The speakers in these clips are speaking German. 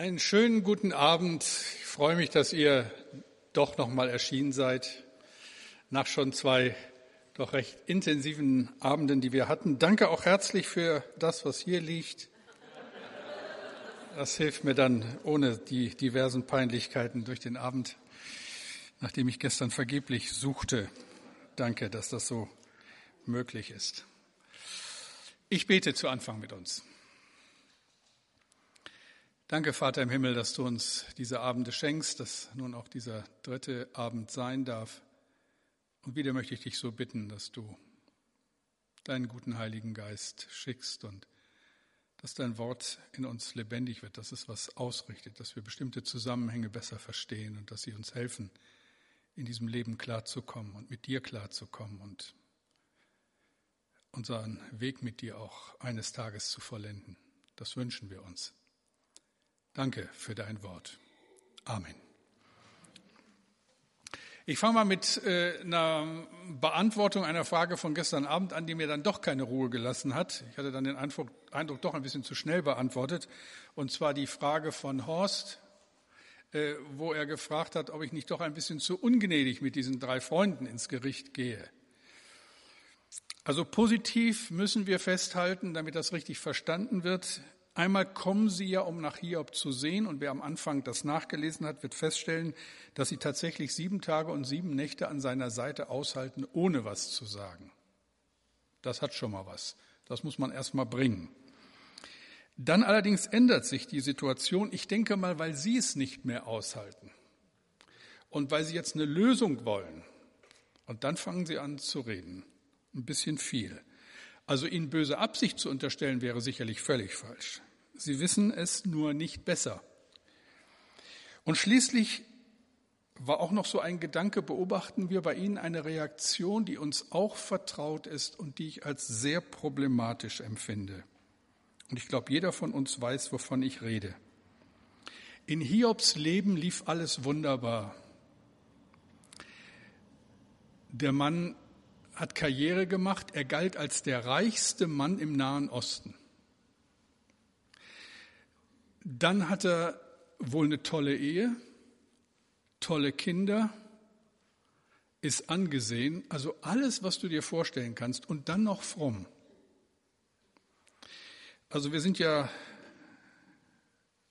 Einen schönen guten Abend. Ich freue mich, dass ihr doch noch mal erschienen seid nach schon zwei doch recht intensiven Abenden, die wir hatten. Danke auch herzlich für das, was hier liegt. Das hilft mir dann ohne die diversen Peinlichkeiten durch den Abend, nachdem ich gestern vergeblich suchte. Danke, dass das so möglich ist. Ich bete zu Anfang mit uns. Danke, Vater im Himmel, dass du uns diese Abende schenkst, dass nun auch dieser dritte Abend sein darf. Und wieder möchte ich dich so bitten, dass du deinen guten Heiligen Geist schickst und dass dein Wort in uns lebendig wird, dass es was ausrichtet, dass wir bestimmte Zusammenhänge besser verstehen und dass sie uns helfen, in diesem Leben klarzukommen und mit dir klarzukommen und unseren Weg mit dir auch eines Tages zu vollenden. Das wünschen wir uns. Danke für dein Wort. Amen. Ich fange mal mit äh, einer Beantwortung einer Frage von gestern Abend an, die mir dann doch keine Ruhe gelassen hat. Ich hatte dann den Eindruck, Eindruck doch ein bisschen zu schnell beantwortet. Und zwar die Frage von Horst, äh, wo er gefragt hat, ob ich nicht doch ein bisschen zu ungnädig mit diesen drei Freunden ins Gericht gehe. Also positiv müssen wir festhalten, damit das richtig verstanden wird. Einmal kommen sie ja, um nach Hiob zu sehen, und wer am Anfang das nachgelesen hat, wird feststellen, dass sie tatsächlich sieben Tage und sieben Nächte an seiner Seite aushalten, ohne was zu sagen. Das hat schon mal was. Das muss man erst mal bringen. Dann allerdings ändert sich die Situation, ich denke mal, weil sie es nicht mehr aushalten und weil sie jetzt eine Lösung wollen. Und dann fangen sie an zu reden. Ein bisschen viel. Also ihnen böse Absicht zu unterstellen, wäre sicherlich völlig falsch. Sie wissen es nur nicht besser. Und schließlich war auch noch so ein Gedanke, beobachten wir bei Ihnen eine Reaktion, die uns auch vertraut ist und die ich als sehr problematisch empfinde. Und ich glaube, jeder von uns weiß, wovon ich rede. In Hiobs Leben lief alles wunderbar. Der Mann hat Karriere gemacht. Er galt als der reichste Mann im Nahen Osten. Dann hat er wohl eine tolle Ehe, tolle Kinder, ist angesehen, also alles, was du dir vorstellen kannst und dann noch fromm. Also wir sind ja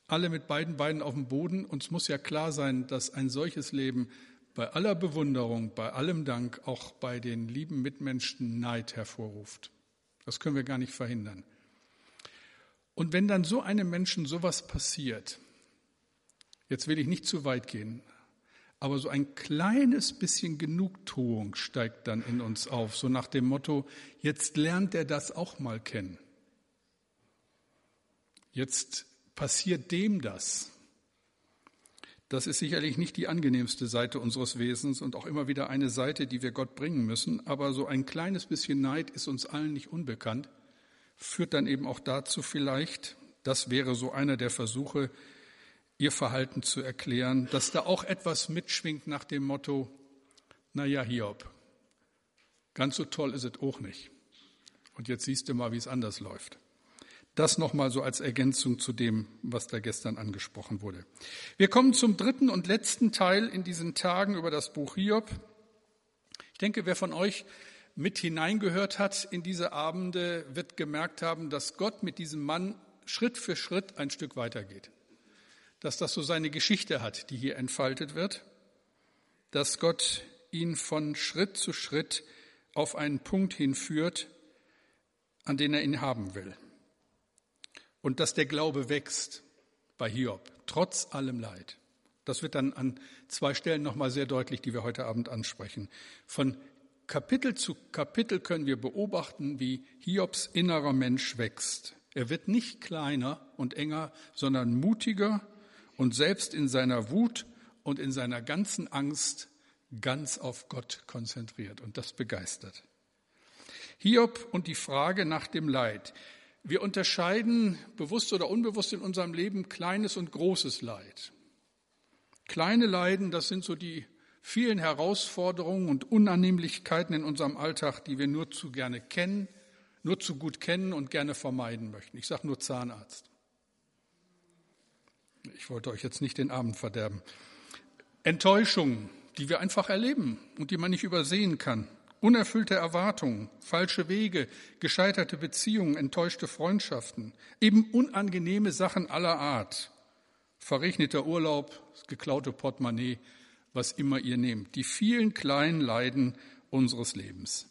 alle mit beiden Beinen auf dem Boden. Uns muss ja klar sein, dass ein solches Leben bei aller Bewunderung, bei allem Dank auch bei den lieben Mitmenschen Neid hervorruft. Das können wir gar nicht verhindern. Und wenn dann so einem Menschen sowas passiert, jetzt will ich nicht zu weit gehen, aber so ein kleines bisschen Genugtuung steigt dann in uns auf, so nach dem Motto, jetzt lernt er das auch mal kennen. Jetzt passiert dem das. Das ist sicherlich nicht die angenehmste Seite unseres Wesens und auch immer wieder eine Seite, die wir Gott bringen müssen. Aber so ein kleines bisschen Neid ist uns allen nicht unbekannt, führt dann eben auch dazu vielleicht, das wäre so einer der Versuche, ihr Verhalten zu erklären, dass da auch etwas mitschwingt nach dem Motto, na ja, Hiob, ganz so toll ist es auch nicht. Und jetzt siehst du mal, wie es anders läuft. Das nochmal so als Ergänzung zu dem, was da gestern angesprochen wurde. Wir kommen zum dritten und letzten Teil in diesen Tagen über das Buch Hiob. Ich denke, wer von euch mit hineingehört hat in diese Abende, wird gemerkt haben, dass Gott mit diesem Mann Schritt für Schritt ein Stück weitergeht. Dass das so seine Geschichte hat, die hier entfaltet wird. Dass Gott ihn von Schritt zu Schritt auf einen Punkt hinführt, an den er ihn haben will und dass der Glaube wächst bei Hiob, trotz allem Leid. Das wird dann an zwei Stellen nochmal sehr deutlich, die wir heute Abend ansprechen. Von Kapitel zu Kapitel können wir beobachten, wie Hiobs innerer Mensch wächst. Er wird nicht kleiner und enger, sondern mutiger und selbst in seiner Wut und in seiner ganzen Angst ganz auf Gott konzentriert. Und das begeistert. Hiob und die Frage nach dem Leid. Wir unterscheiden bewusst oder unbewusst in unserem Leben kleines und großes Leid. Kleine Leiden, das sind so die vielen Herausforderungen und Unannehmlichkeiten in unserem Alltag, die wir nur zu gerne kennen, nur zu gut kennen und gerne vermeiden möchten. Ich sage nur Zahnarzt. Ich wollte euch jetzt nicht den Abend verderben. Enttäuschungen, die wir einfach erleben und die man nicht übersehen kann. Unerfüllte Erwartungen, falsche Wege, gescheiterte Beziehungen, enttäuschte Freundschaften, eben unangenehme Sachen aller Art. Verregneter Urlaub, geklaute Portemonnaie, was immer ihr nehmt. Die vielen kleinen Leiden unseres Lebens.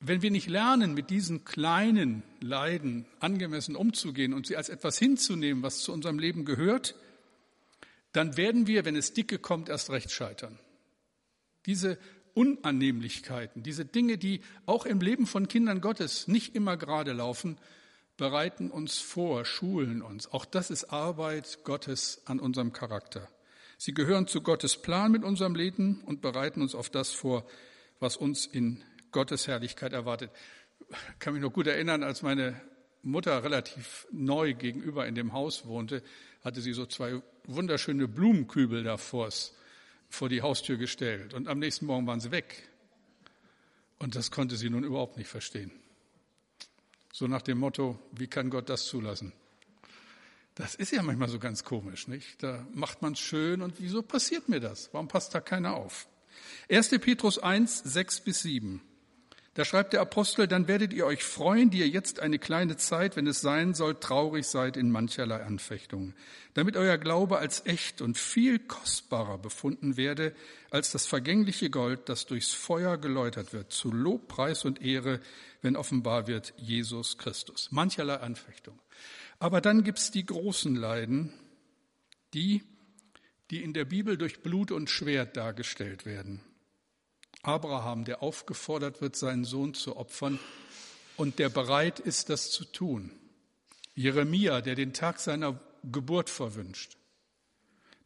Wenn wir nicht lernen, mit diesen kleinen Leiden angemessen umzugehen und sie als etwas hinzunehmen, was zu unserem Leben gehört, dann werden wir, wenn es dicke kommt, erst recht scheitern. Diese Unannehmlichkeiten, diese Dinge, die auch im Leben von Kindern Gottes nicht immer gerade laufen, bereiten uns vor, schulen uns. Auch das ist Arbeit Gottes an unserem Charakter. Sie gehören zu Gottes Plan mit unserem Leben und bereiten uns auf das vor, was uns in Gottes Herrlichkeit erwartet. Ich kann mich noch gut erinnern, als meine Mutter relativ neu gegenüber in dem Haus wohnte, hatte sie so zwei wunderschöne Blumenkübel davor vor die Haustür gestellt und am nächsten Morgen waren sie weg. Und das konnte sie nun überhaupt nicht verstehen. So nach dem Motto, wie kann Gott das zulassen? Das ist ja manchmal so ganz komisch, nicht? Da macht man es schön und wieso passiert mir das? Warum passt da keiner auf? 1. Petrus 1, 6 bis 7. Da schreibt der Apostel, dann werdet ihr euch freuen, die ihr jetzt eine kleine Zeit, wenn es sein soll, traurig seid in mancherlei Anfechtungen, damit euer Glaube als echt und viel kostbarer befunden werde als das vergängliche Gold, das durchs Feuer geläutert wird, zu Lob, Preis und Ehre, wenn offenbar wird Jesus Christus. Mancherlei Anfechtungen. Aber dann gibt's die großen Leiden, die, die in der Bibel durch Blut und Schwert dargestellt werden. Abraham, der aufgefordert wird, seinen Sohn zu opfern und der bereit ist, das zu tun. Jeremia, der den Tag seiner Geburt verwünscht.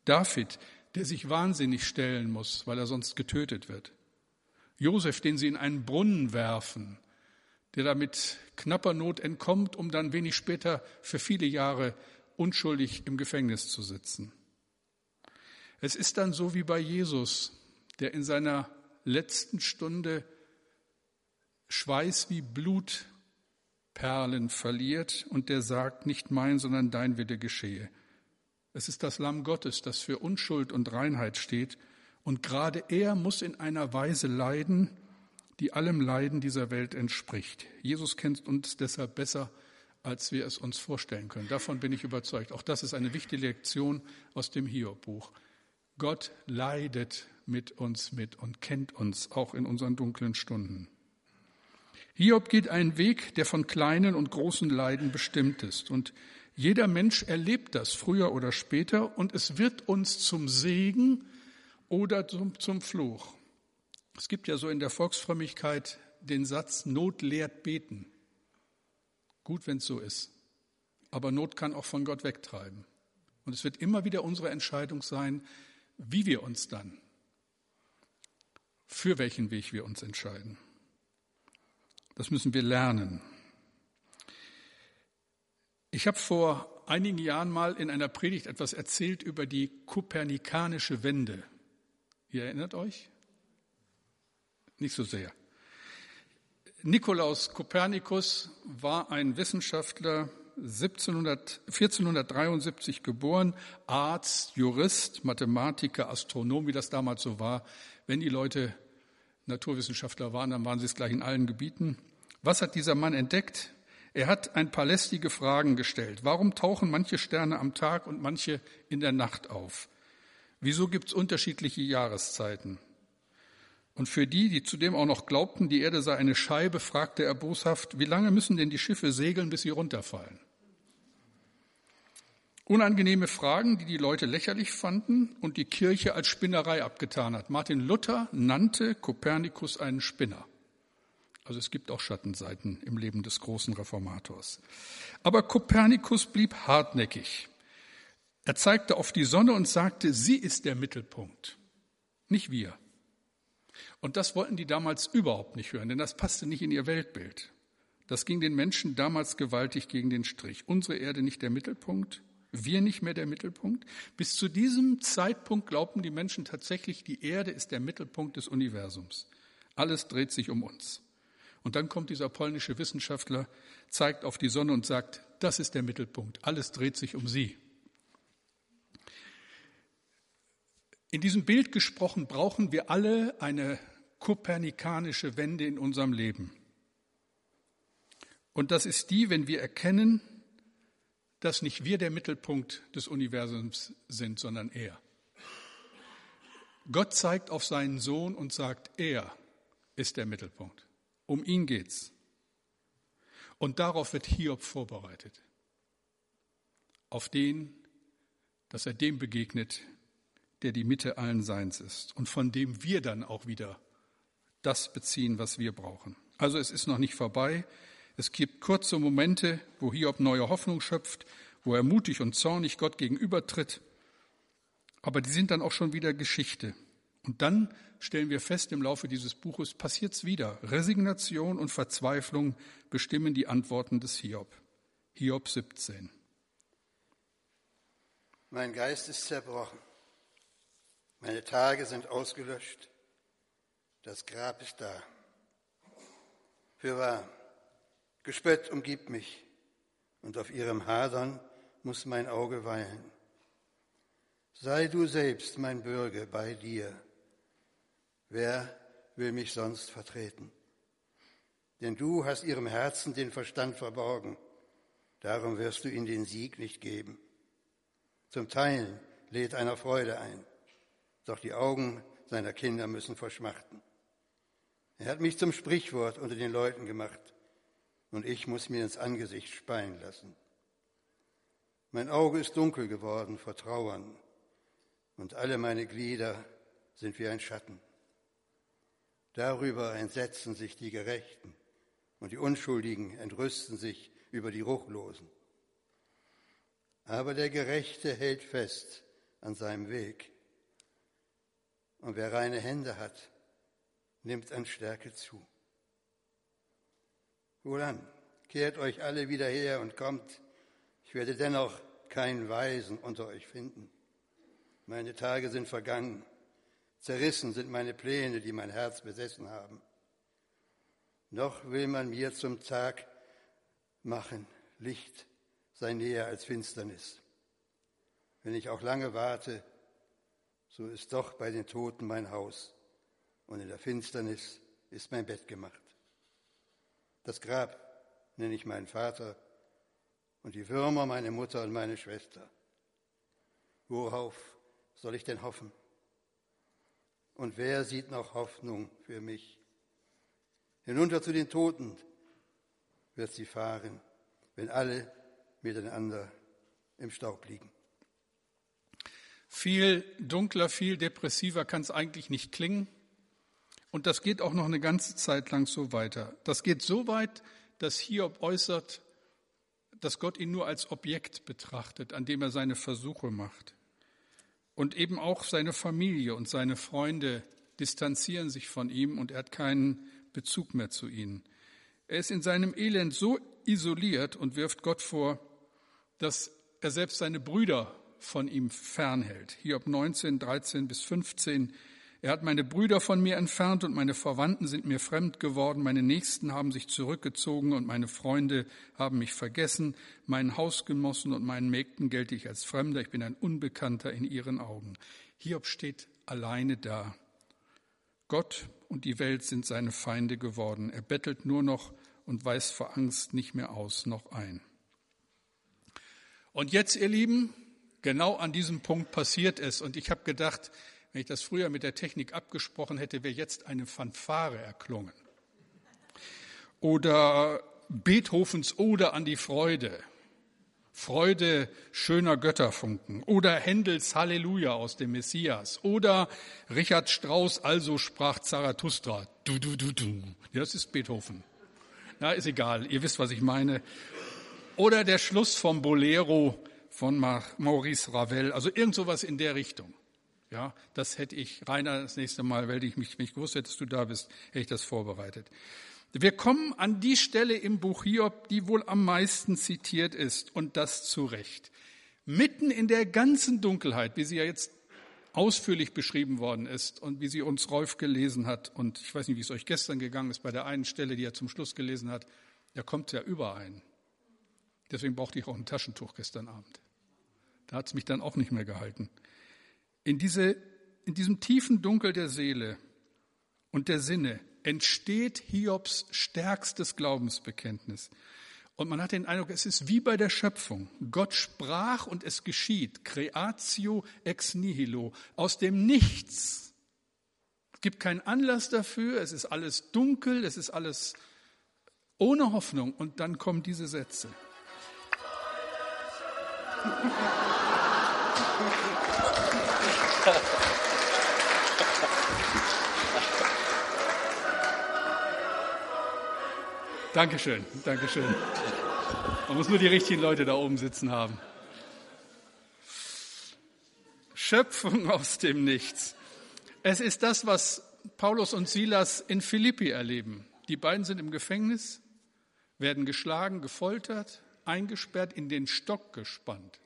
David, der sich wahnsinnig stellen muss, weil er sonst getötet wird. Josef, den sie in einen Brunnen werfen, der damit knapper Not entkommt, um dann wenig später für viele Jahre unschuldig im Gefängnis zu sitzen. Es ist dann so wie bei Jesus, der in seiner letzten Stunde Schweiß wie Blutperlen verliert und der sagt, nicht mein, sondern dein Wille geschehe. Es ist das Lamm Gottes, das für Unschuld und Reinheit steht, und gerade er muss in einer Weise leiden, die allem Leiden dieser Welt entspricht. Jesus kennt uns deshalb besser, als wir es uns vorstellen können. Davon bin ich überzeugt. Auch das ist eine wichtige Lektion aus dem Hiob-Buch. Gott leidet mit uns mit und kennt uns auch in unseren dunklen Stunden. Hiob geht einen Weg, der von kleinen und großen Leiden bestimmt ist. Und jeder Mensch erlebt das früher oder später und es wird uns zum Segen oder zum, zum Fluch. Es gibt ja so in der Volksfrömmigkeit den Satz, Not lehrt beten. Gut, wenn es so ist. Aber Not kann auch von Gott wegtreiben. Und es wird immer wieder unsere Entscheidung sein, wie wir uns dann, für welchen Weg wir uns entscheiden. Das müssen wir lernen. Ich habe vor einigen Jahren mal in einer Predigt etwas erzählt über die kopernikanische Wende. Ihr erinnert euch? Nicht so sehr. Nikolaus Kopernikus war ein Wissenschaftler, 1700, 1473 geboren, Arzt, Jurist, Mathematiker, Astronom, wie das damals so war. Wenn die Leute Naturwissenschaftler waren, dann waren sie es gleich in allen Gebieten. Was hat dieser Mann entdeckt? Er hat ein paar lästige Fragen gestellt. Warum tauchen manche Sterne am Tag und manche in der Nacht auf? Wieso gibt es unterschiedliche Jahreszeiten? Und für die, die zudem auch noch glaubten, die Erde sei eine Scheibe, fragte er boshaft, wie lange müssen denn die Schiffe segeln, bis sie runterfallen? Unangenehme Fragen, die die Leute lächerlich fanden und die Kirche als Spinnerei abgetan hat. Martin Luther nannte Kopernikus einen Spinner. Also es gibt auch Schattenseiten im Leben des großen Reformators. Aber Kopernikus blieb hartnäckig. Er zeigte auf die Sonne und sagte, sie ist der Mittelpunkt, nicht wir. Und das wollten die damals überhaupt nicht hören, denn das passte nicht in ihr Weltbild. Das ging den Menschen damals gewaltig gegen den Strich. Unsere Erde nicht der Mittelpunkt, wir nicht mehr der Mittelpunkt? Bis zu diesem Zeitpunkt glaubten die Menschen tatsächlich, die Erde ist der Mittelpunkt des Universums. Alles dreht sich um uns. Und dann kommt dieser polnische Wissenschaftler, zeigt auf die Sonne und sagt, das ist der Mittelpunkt, alles dreht sich um sie. In diesem Bild gesprochen brauchen wir alle eine kopernikanische Wende in unserem Leben. Und das ist die, wenn wir erkennen, dass nicht wir der Mittelpunkt des Universums sind, sondern er. Gott zeigt auf seinen Sohn und sagt, er ist der Mittelpunkt. Um ihn geht's. Und darauf wird Hiob vorbereitet. Auf den, dass er dem begegnet, der die Mitte allen Seins ist und von dem wir dann auch wieder das beziehen, was wir brauchen. Also es ist noch nicht vorbei. Es gibt kurze Momente, wo Hiob neue Hoffnung schöpft, wo er mutig und zornig Gott gegenübertritt. Aber die sind dann auch schon wieder Geschichte. Und dann stellen wir fest, im Laufe dieses Buches passiert's wieder. Resignation und Verzweiflung bestimmen die Antworten des Hiob. Hiob 17. Mein Geist ist zerbrochen. Meine Tage sind ausgelöscht. Das Grab ist da. Für wahr, Gespött umgibt mich und auf ihrem Hadern muss mein Auge weilen. Sei du selbst mein Bürger bei dir. Wer will mich sonst vertreten? Denn du hast ihrem Herzen den Verstand verborgen. Darum wirst du ihnen den Sieg nicht geben. Zum Teilen lädt einer Freude ein. Doch die Augen seiner Kinder müssen verschmachten. Er hat mich zum Sprichwort unter den Leuten gemacht und ich muss mir ins Angesicht speien lassen. Mein Auge ist dunkel geworden vor Trauern und alle meine Glieder sind wie ein Schatten. Darüber entsetzen sich die Gerechten und die Unschuldigen entrüsten sich über die Ruchlosen. Aber der Gerechte hält fest an seinem Weg. Und wer reine Hände hat, nimmt an Stärke zu. Wohlan, kehrt euch alle wieder her und kommt. Ich werde dennoch keinen Weisen unter euch finden. Meine Tage sind vergangen. Zerrissen sind meine Pläne, die mein Herz besessen haben. Noch will man mir zum Tag machen, Licht sei näher als Finsternis. Wenn ich auch lange warte, so ist doch bei den Toten mein Haus und in der Finsternis ist mein Bett gemacht. Das Grab nenne ich meinen Vater und die Würmer meine Mutter und meine Schwester. Worauf soll ich denn hoffen? Und wer sieht noch Hoffnung für mich? Hinunter zu den Toten wird sie fahren, wenn alle miteinander im Staub liegen. Viel dunkler, viel depressiver kann es eigentlich nicht klingen. Und das geht auch noch eine ganze Zeit lang so weiter. Das geht so weit, dass Hiob äußert, dass Gott ihn nur als Objekt betrachtet, an dem er seine Versuche macht. Und eben auch seine Familie und seine Freunde distanzieren sich von ihm und er hat keinen Bezug mehr zu ihnen. Er ist in seinem Elend so isoliert und wirft Gott vor, dass er selbst seine Brüder von ihm fernhält. Hiob 19, 13 bis 15 er hat meine Brüder von mir entfernt und meine Verwandten sind mir fremd geworden. Meine Nächsten haben sich zurückgezogen und meine Freunde haben mich vergessen. Meinen Hausgenossen und meinen Mägden gelte ich als Fremder. Ich bin ein Unbekannter in ihren Augen. Hiob steht alleine da. Gott und die Welt sind seine Feinde geworden. Er bettelt nur noch und weiß vor Angst nicht mehr aus noch ein. Und jetzt, ihr Lieben, genau an diesem Punkt passiert es. Und ich habe gedacht, wenn ich das früher mit der Technik abgesprochen hätte, wäre jetzt eine Fanfare erklungen. Oder Beethovens Ode an die Freude. Freude schöner Götterfunken. Oder Händels Halleluja aus dem Messias. Oder Richard Strauss, also sprach Zarathustra. Du, du, du, du. Das ist Beethoven. Na, ist egal. Ihr wisst, was ich meine. Oder der Schluss vom Bolero von Maurice Ravel. Also irgend sowas in der Richtung. Ja, das hätte ich, Rainer, das nächste Mal, weil ich mich, mich gewusst hätte, dass du da bist, hätte ich das vorbereitet. Wir kommen an die Stelle im Buch Hiob, die wohl am meisten zitiert ist, und das zu Recht. Mitten in der ganzen Dunkelheit, wie sie ja jetzt ausführlich beschrieben worden ist und wie sie uns Rolf gelesen hat, und ich weiß nicht, wie es euch gestern gegangen ist, bei der einen Stelle, die er zum Schluss gelesen hat, da kommt ja überein. Deswegen brauchte ich auch ein Taschentuch gestern Abend. Da hat es mich dann auch nicht mehr gehalten. In diese in diesem tiefen Dunkel der Seele und der Sinne entsteht Hiobs stärkstes Glaubensbekenntnis. Und man hat den Eindruck, es ist wie bei der Schöpfung. Gott sprach und es geschieht. Creatio ex nihilo. Aus dem Nichts. Es gibt keinen Anlass dafür. Es ist alles dunkel. Es ist alles ohne Hoffnung. Und dann kommen diese Sätze. Dankeschön, Dankeschön. Man muss nur die richtigen Leute da oben sitzen haben. Schöpfung aus dem Nichts. Es ist das, was Paulus und Silas in Philippi erleben. Die beiden sind im Gefängnis, werden geschlagen, gefoltert, eingesperrt, in den Stock gespannt.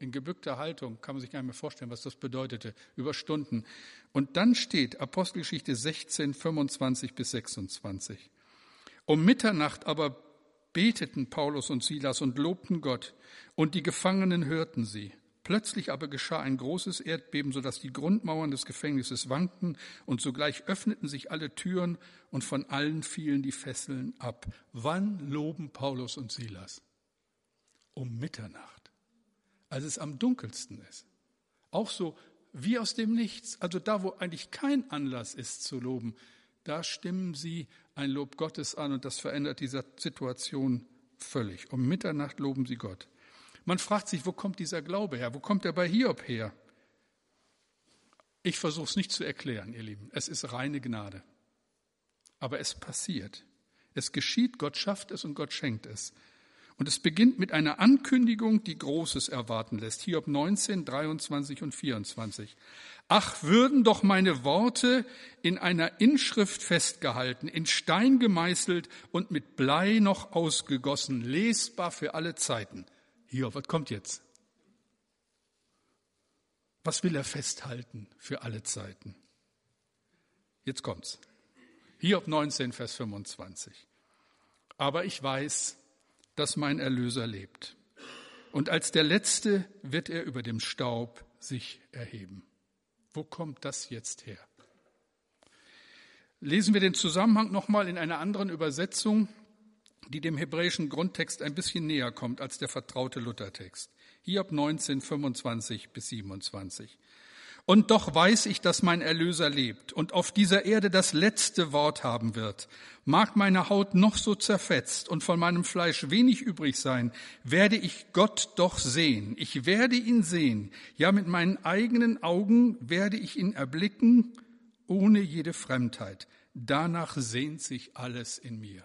In gebückter Haltung kann man sich gar nicht mehr vorstellen, was das bedeutete, über Stunden. Und dann steht Apostelgeschichte 16, 25 bis 26. Um Mitternacht aber beteten Paulus und Silas und lobten Gott, und die Gefangenen hörten sie. Plötzlich aber geschah ein großes Erdbeben, so dass die Grundmauern des Gefängnisses wankten, und sogleich öffneten sich alle Türen, und von allen fielen die Fesseln ab. Wann loben Paulus und Silas? Um Mitternacht, als es am dunkelsten ist. Auch so wie aus dem Nichts, also da, wo eigentlich kein Anlass ist zu loben, da stimmen sie ein Lob Gottes an und das verändert diese Situation völlig. Um Mitternacht loben sie Gott. Man fragt sich, wo kommt dieser Glaube her? Wo kommt er bei Hiob her? Ich versuche es nicht zu erklären, ihr Lieben. Es ist reine Gnade. Aber es passiert. Es geschieht, Gott schafft es und Gott schenkt es. Und es beginnt mit einer Ankündigung, die Großes erwarten lässt. Hiob 19, 23 und 24. Ach, würden doch meine Worte in einer Inschrift festgehalten, in Stein gemeißelt und mit Blei noch ausgegossen, lesbar für alle Zeiten. Hiob, was kommt jetzt? Was will er festhalten für alle Zeiten? Jetzt kommt's. Hiob 19, Vers 25. Aber ich weiß, dass mein Erlöser lebt. Und als der Letzte wird er über dem Staub sich erheben. Wo kommt das jetzt her? Lesen wir den Zusammenhang nochmal in einer anderen Übersetzung, die dem hebräischen Grundtext ein bisschen näher kommt als der vertraute Luthertext. Hiob 19, 25 bis 27. Und doch weiß ich, dass mein Erlöser lebt und auf dieser Erde das letzte Wort haben wird. Mag meine Haut noch so zerfetzt und von meinem Fleisch wenig übrig sein, werde ich Gott doch sehen. Ich werde ihn sehen. Ja, mit meinen eigenen Augen werde ich ihn erblicken, ohne jede Fremdheit. Danach sehnt sich alles in mir.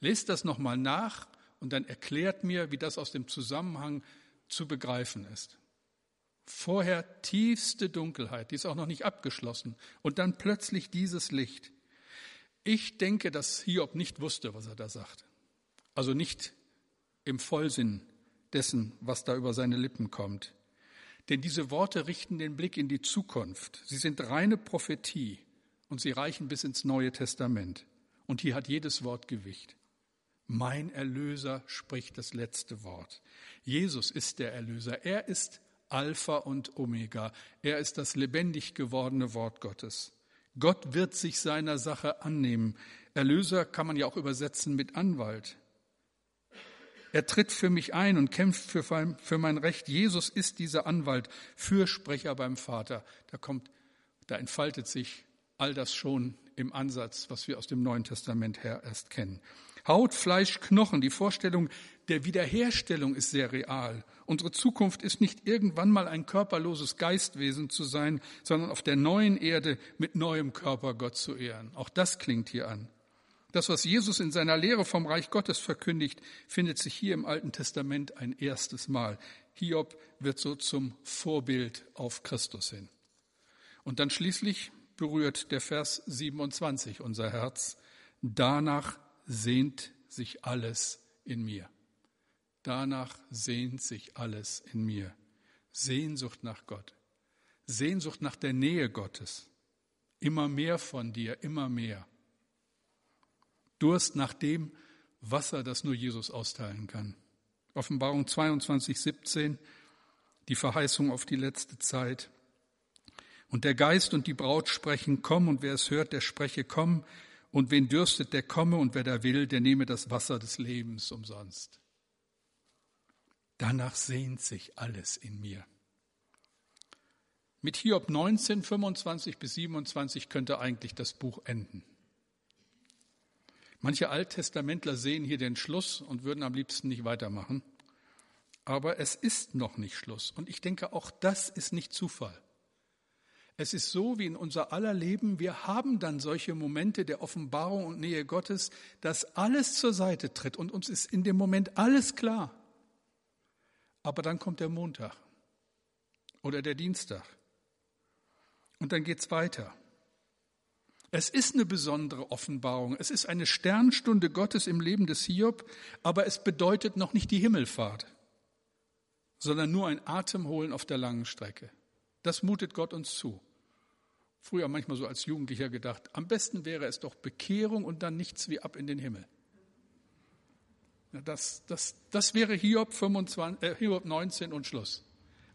Lest das nochmal nach und dann erklärt mir, wie das aus dem Zusammenhang zu begreifen ist. Vorher tiefste Dunkelheit, die ist auch noch nicht abgeschlossen. Und dann plötzlich dieses Licht. Ich denke, dass Hiob nicht wusste, was er da sagt. Also nicht im Vollsinn dessen, was da über seine Lippen kommt. Denn diese Worte richten den Blick in die Zukunft. Sie sind reine Prophetie und sie reichen bis ins Neue Testament. Und hier hat jedes Wort Gewicht. Mein Erlöser spricht das letzte Wort. Jesus ist der Erlöser. Er ist Alpha und Omega. Er ist das lebendig gewordene Wort Gottes. Gott wird sich seiner Sache annehmen. Erlöser kann man ja auch übersetzen mit Anwalt. Er tritt für mich ein und kämpft für, mein Recht. Jesus ist dieser Anwalt, Fürsprecher beim Vater. Da kommt, da entfaltet sich all das schon im Ansatz, was wir aus dem Neuen Testament her erst kennen. Haut, Fleisch, Knochen, die Vorstellung der Wiederherstellung ist sehr real. Unsere Zukunft ist nicht irgendwann mal ein körperloses Geistwesen zu sein, sondern auf der neuen Erde mit neuem Körper Gott zu ehren. Auch das klingt hier an. Das, was Jesus in seiner Lehre vom Reich Gottes verkündigt, findet sich hier im Alten Testament ein erstes Mal. Hiob wird so zum Vorbild auf Christus hin. Und dann schließlich berührt der Vers 27 unser Herz. Danach sehnt sich alles in mir. Danach sehnt sich alles in mir. Sehnsucht nach Gott. Sehnsucht nach der Nähe Gottes. Immer mehr von dir, immer mehr. Durst nach dem Wasser, das nur Jesus austeilen kann. Offenbarung 22, 17, die Verheißung auf die letzte Zeit. Und der Geist und die Braut sprechen, komm, und wer es hört, der spreche, komm, und wen dürstet, der komme, und wer da will, der nehme das Wasser des Lebens umsonst. Danach sehnt sich alles in mir. Mit Hiob 19, 25 bis 27 könnte eigentlich das Buch enden. Manche Alttestamentler sehen hier den Schluss und würden am liebsten nicht weitermachen. Aber es ist noch nicht Schluss. Und ich denke, auch das ist nicht Zufall. Es ist so wie in unser aller Leben, wir haben dann solche Momente der Offenbarung und Nähe Gottes, dass alles zur Seite tritt und uns ist in dem Moment alles klar. Aber dann kommt der Montag oder der Dienstag und dann geht's weiter. Es ist eine besondere Offenbarung. Es ist eine Sternstunde Gottes im Leben des Hiob, aber es bedeutet noch nicht die Himmelfahrt, sondern nur ein Atemholen auf der langen Strecke. Das mutet Gott uns zu. Früher manchmal so als Jugendlicher gedacht, am besten wäre es doch Bekehrung und dann nichts wie ab in den Himmel. Das, das, das wäre Hiob, 25, äh, Hiob 19 und Schluss.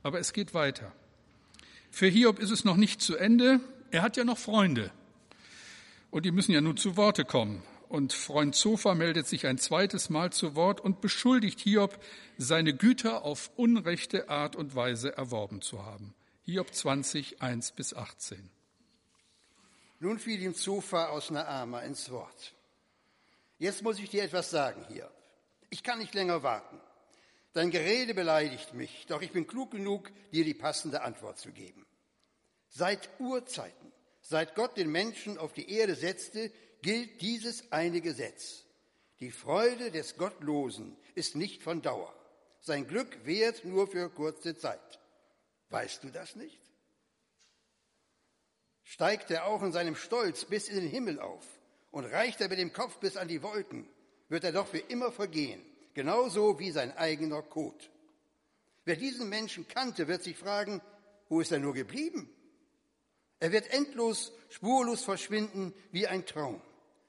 Aber es geht weiter. Für Hiob ist es noch nicht zu Ende. Er hat ja noch Freunde. Und die müssen ja nun zu Worte kommen. Und Freund Zofa meldet sich ein zweites Mal zu Wort und beschuldigt Hiob, seine Güter auf unrechte Art und Weise erworben zu haben. Hiob 20, 1 bis 18. Nun fiel ihm Zofa aus Naama ins Wort. Jetzt muss ich dir etwas sagen, Hiob. Ich kann nicht länger warten. Dein Gerede beleidigt mich, doch ich bin klug genug, dir die passende Antwort zu geben. Seit Urzeiten, seit Gott den Menschen auf die Erde setzte, gilt dieses eine Gesetz. Die Freude des Gottlosen ist nicht von Dauer. Sein Glück währt nur für kurze Zeit. Weißt du das nicht? Steigt er auch in seinem Stolz bis in den Himmel auf und reicht er mit dem Kopf bis an die Wolken, wird er doch für immer vergehen, genauso wie sein eigener Kot. Wer diesen Menschen kannte, wird sich fragen, wo ist er nur geblieben? Er wird endlos, spurlos verschwinden wie ein Traum,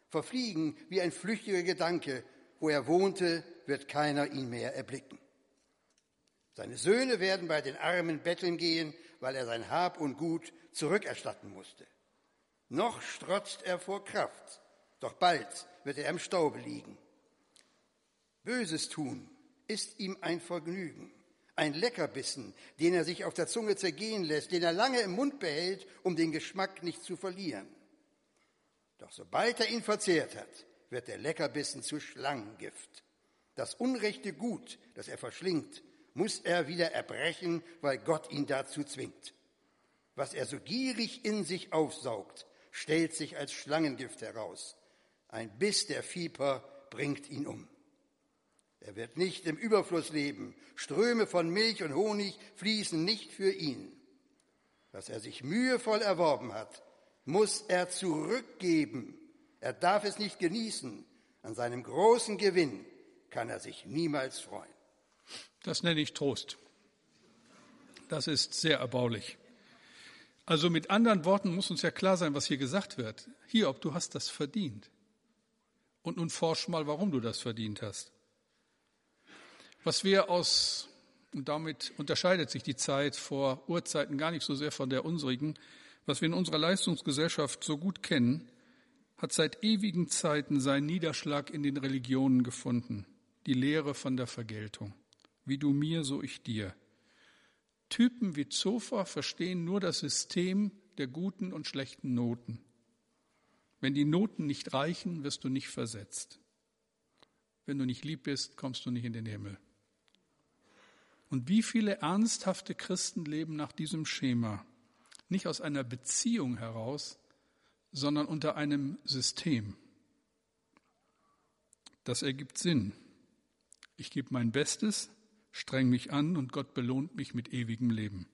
verfliegen wie ein flüchtiger Gedanke. Wo er wohnte, wird keiner ihn mehr erblicken. Seine Söhne werden bei den Armen betteln gehen, weil er sein Hab und Gut zurückerstatten musste. Noch strotzt er vor Kraft, doch bald wird er im Staube liegen. Böses tun ist ihm ein Vergnügen, ein Leckerbissen, den er sich auf der Zunge zergehen lässt, den er lange im Mund behält, um den Geschmack nicht zu verlieren. Doch sobald er ihn verzehrt hat, wird der Leckerbissen zu Schlangengift. Das unrechte Gut, das er verschlingt, muss er wieder erbrechen, weil Gott ihn dazu zwingt. Was er so gierig in sich aufsaugt, stellt sich als Schlangengift heraus. Ein Biss der Fieber bringt ihn um. Er wird nicht im Überfluss leben. Ströme von Milch und Honig fließen nicht für ihn. Was er sich mühevoll erworben hat, muss er zurückgeben. Er darf es nicht genießen. An seinem großen Gewinn kann er sich niemals freuen. Das nenne ich Trost. Das ist sehr erbaulich. Also mit anderen Worten muss uns ja klar sein, was hier gesagt wird. Hier, ob du hast das verdient. Und nun forsch mal, warum du das verdient hast. Was wir aus, und damit unterscheidet sich die Zeit vor Urzeiten gar nicht so sehr von der unsrigen, was wir in unserer Leistungsgesellschaft so gut kennen, hat seit ewigen Zeiten seinen Niederschlag in den Religionen gefunden. Die Lehre von der Vergeltung wie du mir, so ich dir. Typen wie Zofa verstehen nur das System der guten und schlechten Noten. Wenn die Noten nicht reichen, wirst du nicht versetzt. Wenn du nicht lieb bist, kommst du nicht in den Himmel. Und wie viele ernsthafte Christen leben nach diesem Schema? Nicht aus einer Beziehung heraus, sondern unter einem System. Das ergibt Sinn. Ich gebe mein Bestes, streng mich an und Gott belohnt mich mit ewigem Leben.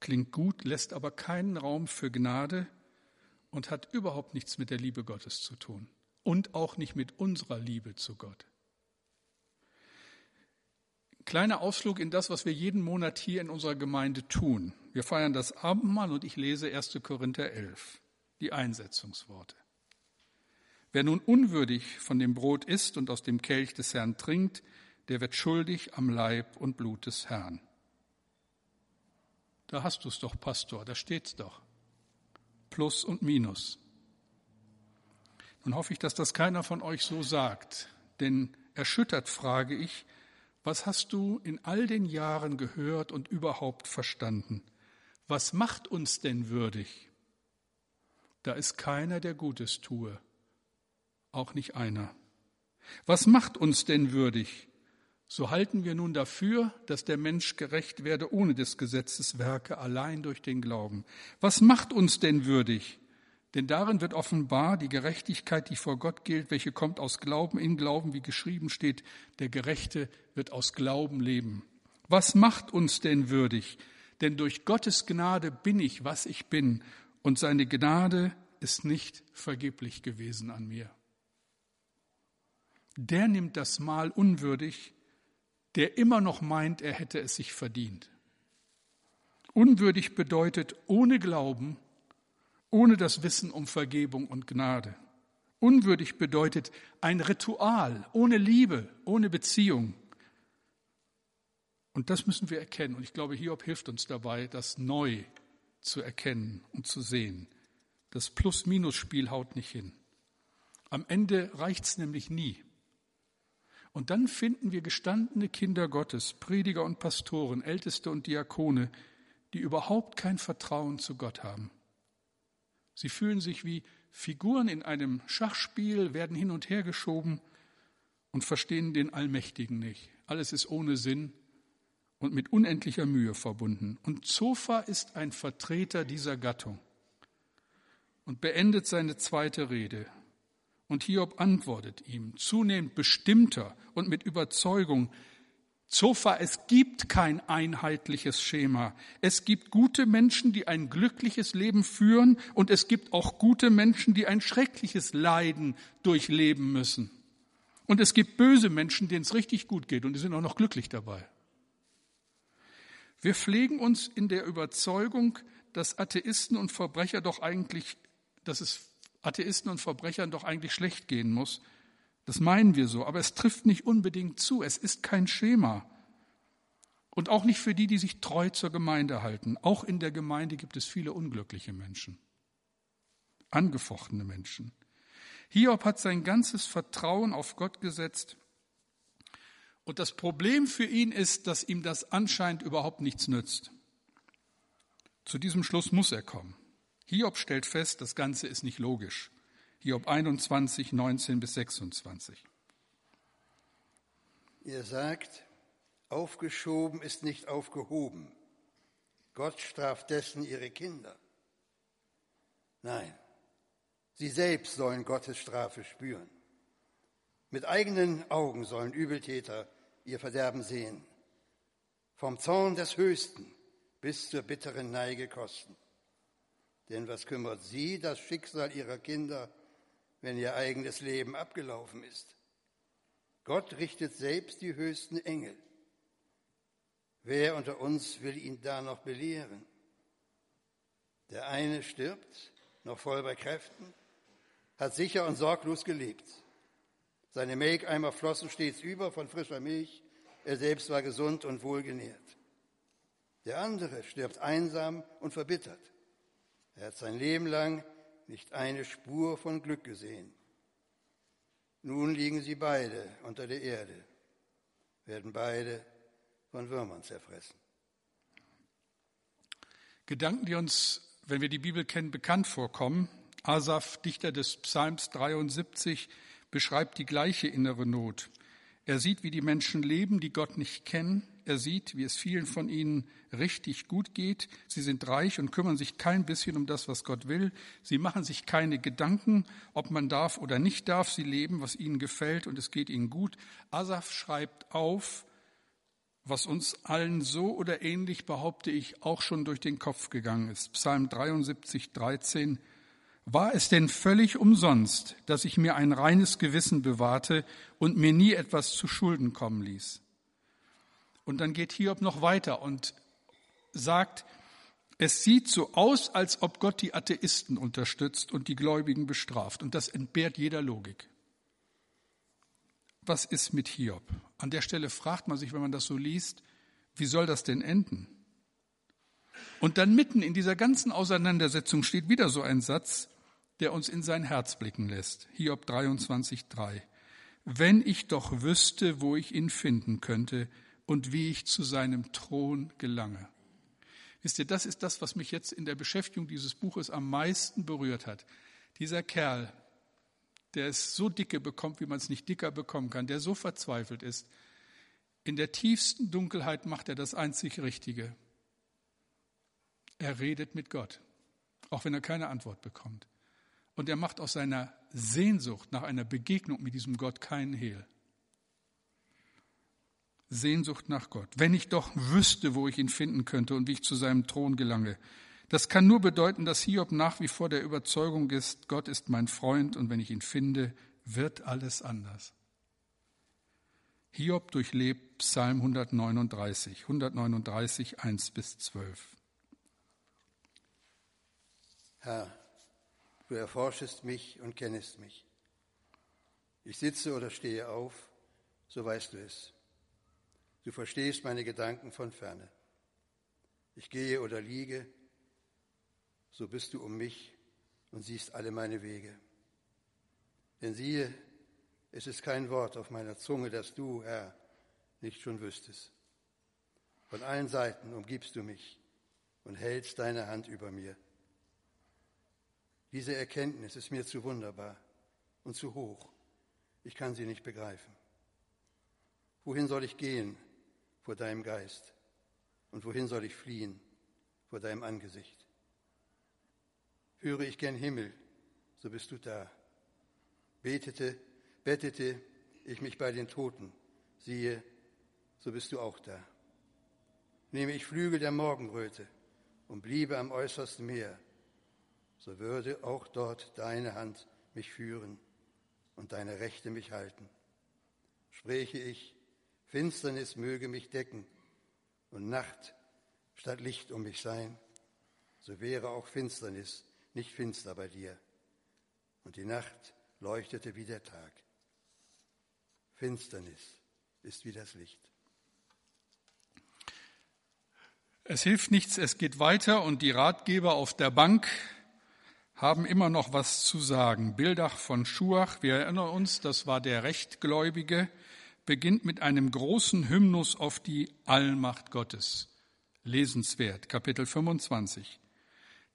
Klingt gut, lässt aber keinen Raum für Gnade und hat überhaupt nichts mit der Liebe Gottes zu tun und auch nicht mit unserer Liebe zu Gott. Kleiner Ausflug in das, was wir jeden Monat hier in unserer Gemeinde tun. Wir feiern das Abendmahl und ich lese 1. Korinther 11, die Einsetzungsworte. Wer nun unwürdig von dem Brot isst und aus dem Kelch des Herrn trinkt, der wird schuldig am Leib und Blut des Herrn. Da hast du es doch, Pastor, da steht's doch. Plus und Minus. Nun hoffe ich, dass das keiner von euch so sagt, denn erschüttert frage ich, was hast du in all den Jahren gehört und überhaupt verstanden? Was macht uns denn würdig? Da ist keiner, der Gutes tue, auch nicht einer. Was macht uns denn würdig? So halten wir nun dafür, dass der Mensch gerecht werde ohne des Gesetzes Werke, allein durch den Glauben. Was macht uns denn würdig? Denn darin wird offenbar die Gerechtigkeit, die vor Gott gilt, welche kommt aus Glauben in Glauben, wie geschrieben steht, der Gerechte wird aus Glauben leben. Was macht uns denn würdig? Denn durch Gottes Gnade bin ich, was ich bin, und seine Gnade ist nicht vergeblich gewesen an mir. Der nimmt das Mal unwürdig, der immer noch meint, er hätte es sich verdient. Unwürdig bedeutet ohne Glauben, ohne das Wissen um Vergebung und Gnade. Unwürdig bedeutet ein Ritual, ohne Liebe, ohne Beziehung. Und das müssen wir erkennen. Und ich glaube, Hiob hilft uns dabei, das neu zu erkennen und zu sehen. Das Plus-Minus-Spiel haut nicht hin. Am Ende reicht es nämlich nie. Und dann finden wir gestandene Kinder Gottes, Prediger und Pastoren, Älteste und Diakone, die überhaupt kein Vertrauen zu Gott haben. Sie fühlen sich wie Figuren in einem Schachspiel, werden hin und her geschoben und verstehen den Allmächtigen nicht. Alles ist ohne Sinn und mit unendlicher Mühe verbunden. Und Zofa ist ein Vertreter dieser Gattung und beendet seine zweite Rede. Und Hiob antwortet ihm zunehmend bestimmter und mit Überzeugung, Zofa, es gibt kein einheitliches Schema. Es gibt gute Menschen, die ein glückliches Leben führen und es gibt auch gute Menschen, die ein schreckliches Leiden durchleben müssen. Und es gibt böse Menschen, denen es richtig gut geht und die sind auch noch glücklich dabei. Wir pflegen uns in der Überzeugung, dass Atheisten und Verbrecher doch eigentlich, dass es Atheisten und Verbrechern doch eigentlich schlecht gehen muss. Das meinen wir so, aber es trifft nicht unbedingt zu. Es ist kein Schema. Und auch nicht für die, die sich treu zur Gemeinde halten. Auch in der Gemeinde gibt es viele unglückliche Menschen, angefochtene Menschen. Hiob hat sein ganzes Vertrauen auf Gott gesetzt und das Problem für ihn ist, dass ihm das anscheinend überhaupt nichts nützt. Zu diesem Schluss muss er kommen. Hiob stellt fest, das Ganze ist nicht logisch. Hiob 21, 19 bis 26. Ihr sagt, aufgeschoben ist nicht aufgehoben. Gott straft dessen ihre Kinder. Nein, sie selbst sollen Gottes Strafe spüren. Mit eigenen Augen sollen Übeltäter ihr Verderben sehen. Vom Zorn des Höchsten bis zur bitteren Neige kosten. Denn was kümmert sie das Schicksal ihrer Kinder, wenn ihr eigenes Leben abgelaufen ist? Gott richtet selbst die höchsten Engel. Wer unter uns will ihn da noch belehren? Der eine stirbt, noch voll bei Kräften, hat sicher und sorglos gelebt. Seine Melkeimer flossen stets über von frischer Milch. Er selbst war gesund und wohlgenährt. Der andere stirbt einsam und verbittert. Er hat sein Leben lang nicht eine Spur von Glück gesehen. Nun liegen sie beide unter der Erde, werden beide von Würmern zerfressen. Gedanken, die uns, wenn wir die Bibel kennen, bekannt vorkommen. Asaf, Dichter des Psalms 73, beschreibt die gleiche innere Not. Er sieht, wie die Menschen leben, die Gott nicht kennen. Er sieht, wie es vielen von ihnen richtig gut geht. Sie sind reich und kümmern sich kein bisschen um das, was Gott will. Sie machen sich keine Gedanken, ob man darf oder nicht darf. Sie leben, was ihnen gefällt und es geht ihnen gut. Asaf schreibt auf, was uns allen so oder ähnlich, behaupte ich, auch schon durch den Kopf gegangen ist. Psalm 73, 13. War es denn völlig umsonst, dass ich mir ein reines Gewissen bewahrte und mir nie etwas zu Schulden kommen ließ? Und dann geht Hiob noch weiter und sagt, es sieht so aus, als ob Gott die Atheisten unterstützt und die Gläubigen bestraft. Und das entbehrt jeder Logik. Was ist mit Hiob? An der Stelle fragt man sich, wenn man das so liest, wie soll das denn enden? Und dann mitten in dieser ganzen Auseinandersetzung steht wieder so ein Satz, der uns in sein Herz blicken lässt. Hiob 23,3. Wenn ich doch wüsste, wo ich ihn finden könnte und wie ich zu seinem Thron gelange. Wisst ihr, das ist das, was mich jetzt in der Beschäftigung dieses Buches am meisten berührt hat. Dieser Kerl, der es so dicke bekommt, wie man es nicht dicker bekommen kann, der so verzweifelt ist, in der tiefsten Dunkelheit macht er das einzig Richtige. Er redet mit Gott, auch wenn er keine Antwort bekommt. Und er macht aus seiner Sehnsucht nach einer Begegnung mit diesem Gott keinen Hehl. Sehnsucht nach Gott. Wenn ich doch wüsste, wo ich ihn finden könnte und wie ich zu seinem Thron gelange. Das kann nur bedeuten, dass Hiob nach wie vor der Überzeugung ist, Gott ist mein Freund und wenn ich ihn finde, wird alles anders. Hiob durchlebt Psalm 139, 139, 1 bis 12. Herr, du erforschest mich und kennest mich. Ich sitze oder stehe auf, so weißt du es. Du verstehst meine Gedanken von ferne. Ich gehe oder liege, so bist du um mich und siehst alle meine Wege. Denn siehe, es ist kein Wort auf meiner Zunge, das du, Herr, nicht schon wüsstest. Von allen Seiten umgibst du mich und hältst deine Hand über mir. Diese Erkenntnis ist mir zu wunderbar und zu hoch. Ich kann sie nicht begreifen. Wohin soll ich gehen vor deinem Geist? Und wohin soll ich fliehen vor deinem Angesicht? Höre ich gern Himmel, so bist du da. Betete, bettete ich mich bei den Toten, siehe, so bist du auch da. Nehme ich Flügel der Morgenröte und bliebe am äußersten Meer, so würde auch dort deine Hand mich führen und deine Rechte mich halten. Spräche ich, Finsternis möge mich decken und Nacht statt Licht um mich sein, so wäre auch Finsternis nicht finster bei dir und die Nacht leuchtete wie der Tag. Finsternis ist wie das Licht. Es hilft nichts, es geht weiter und die Ratgeber auf der Bank haben immer noch was zu sagen. Bildach von Schuach, wir erinnern uns, das war der Rechtgläubige, beginnt mit einem großen Hymnus auf die Allmacht Gottes. Lesenswert, Kapitel 25.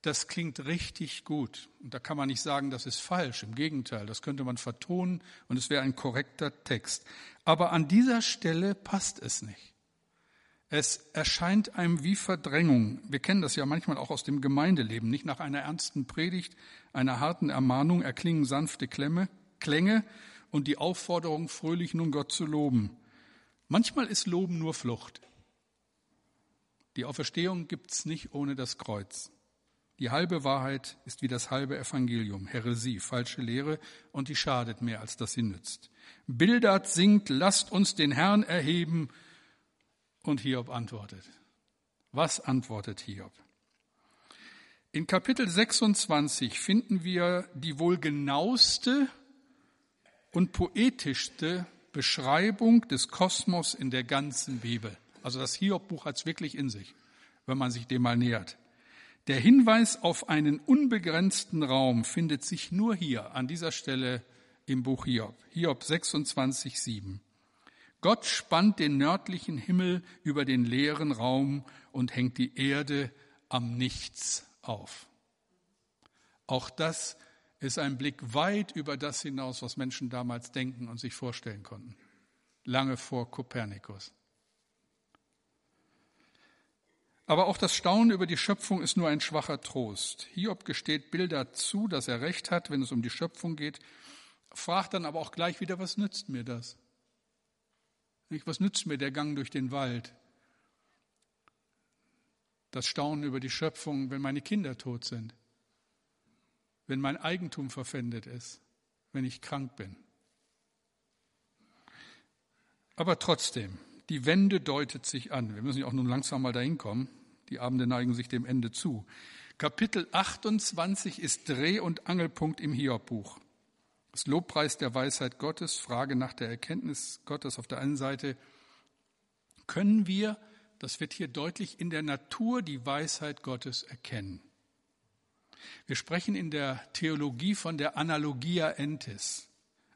Das klingt richtig gut. Und da kann man nicht sagen, das ist falsch. Im Gegenteil, das könnte man vertonen und es wäre ein korrekter Text. Aber an dieser Stelle passt es nicht. Es erscheint einem wie Verdrängung. Wir kennen das ja manchmal auch aus dem Gemeindeleben. Nicht nach einer ernsten Predigt, einer harten Ermahnung erklingen sanfte Klemme, Klänge und die Aufforderung, fröhlich nun Gott zu loben. Manchmal ist Loben nur Flucht. Die Auferstehung gibt's nicht ohne das Kreuz. Die halbe Wahrheit ist wie das halbe Evangelium, Heresie, falsche Lehre, und die schadet mehr, als dass sie nützt. Bildert singt, lasst uns den Herrn erheben, und Hiob antwortet. Was antwortet Hiob? In Kapitel 26 finden wir die wohl genaueste und poetischste Beschreibung des Kosmos in der ganzen Bibel. Also das Hiob-Buch hat es wirklich in sich, wenn man sich dem mal nähert. Der Hinweis auf einen unbegrenzten Raum findet sich nur hier, an dieser Stelle im Buch Hiob. Hiob 26, 7. Gott spannt den nördlichen Himmel über den leeren Raum und hängt die Erde am Nichts auf. Auch das ist ein Blick weit über das hinaus, was Menschen damals denken und sich vorstellen konnten. Lange vor Kopernikus. Aber auch das Staunen über die Schöpfung ist nur ein schwacher Trost. Hiob gesteht Bilder zu, dass er recht hat, wenn es um die Schöpfung geht, fragt dann aber auch gleich wieder, was nützt mir das? Was nützt mir der Gang durch den Wald? Das Staunen über die Schöpfung, wenn meine Kinder tot sind, wenn mein Eigentum verpfändet ist, wenn ich krank bin. Aber trotzdem, die Wende deutet sich an. Wir müssen ja auch nun langsam mal dahin kommen. Die Abende neigen sich dem Ende zu. Kapitel 28 ist Dreh- und Angelpunkt im Hiob-Buch. Das Lobpreis der Weisheit Gottes, Frage nach der Erkenntnis Gottes auf der einen Seite. Können wir das wird hier deutlich, in der Natur die Weisheit Gottes erkennen. Wir sprechen in der Theologie von der Analogia entis.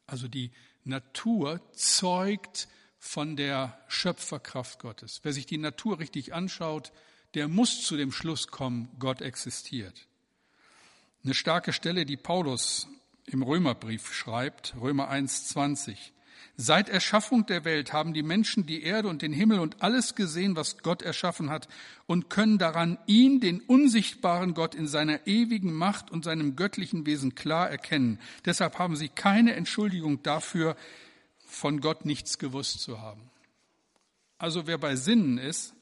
Also die Natur zeugt von der Schöpferkraft Gottes. Wer sich die Natur richtig anschaut, der muss zu dem Schluss kommen, Gott existiert. Eine starke Stelle, die Paulus im Römerbrief schreibt, Römer 1, 20. Seit Erschaffung der Welt haben die Menschen die Erde und den Himmel und alles gesehen, was Gott erschaffen hat, und können daran ihn, den unsichtbaren Gott, in seiner ewigen Macht und seinem göttlichen Wesen klar erkennen. Deshalb haben sie keine Entschuldigung dafür, von Gott nichts gewusst zu haben. Also wer bei Sinnen ist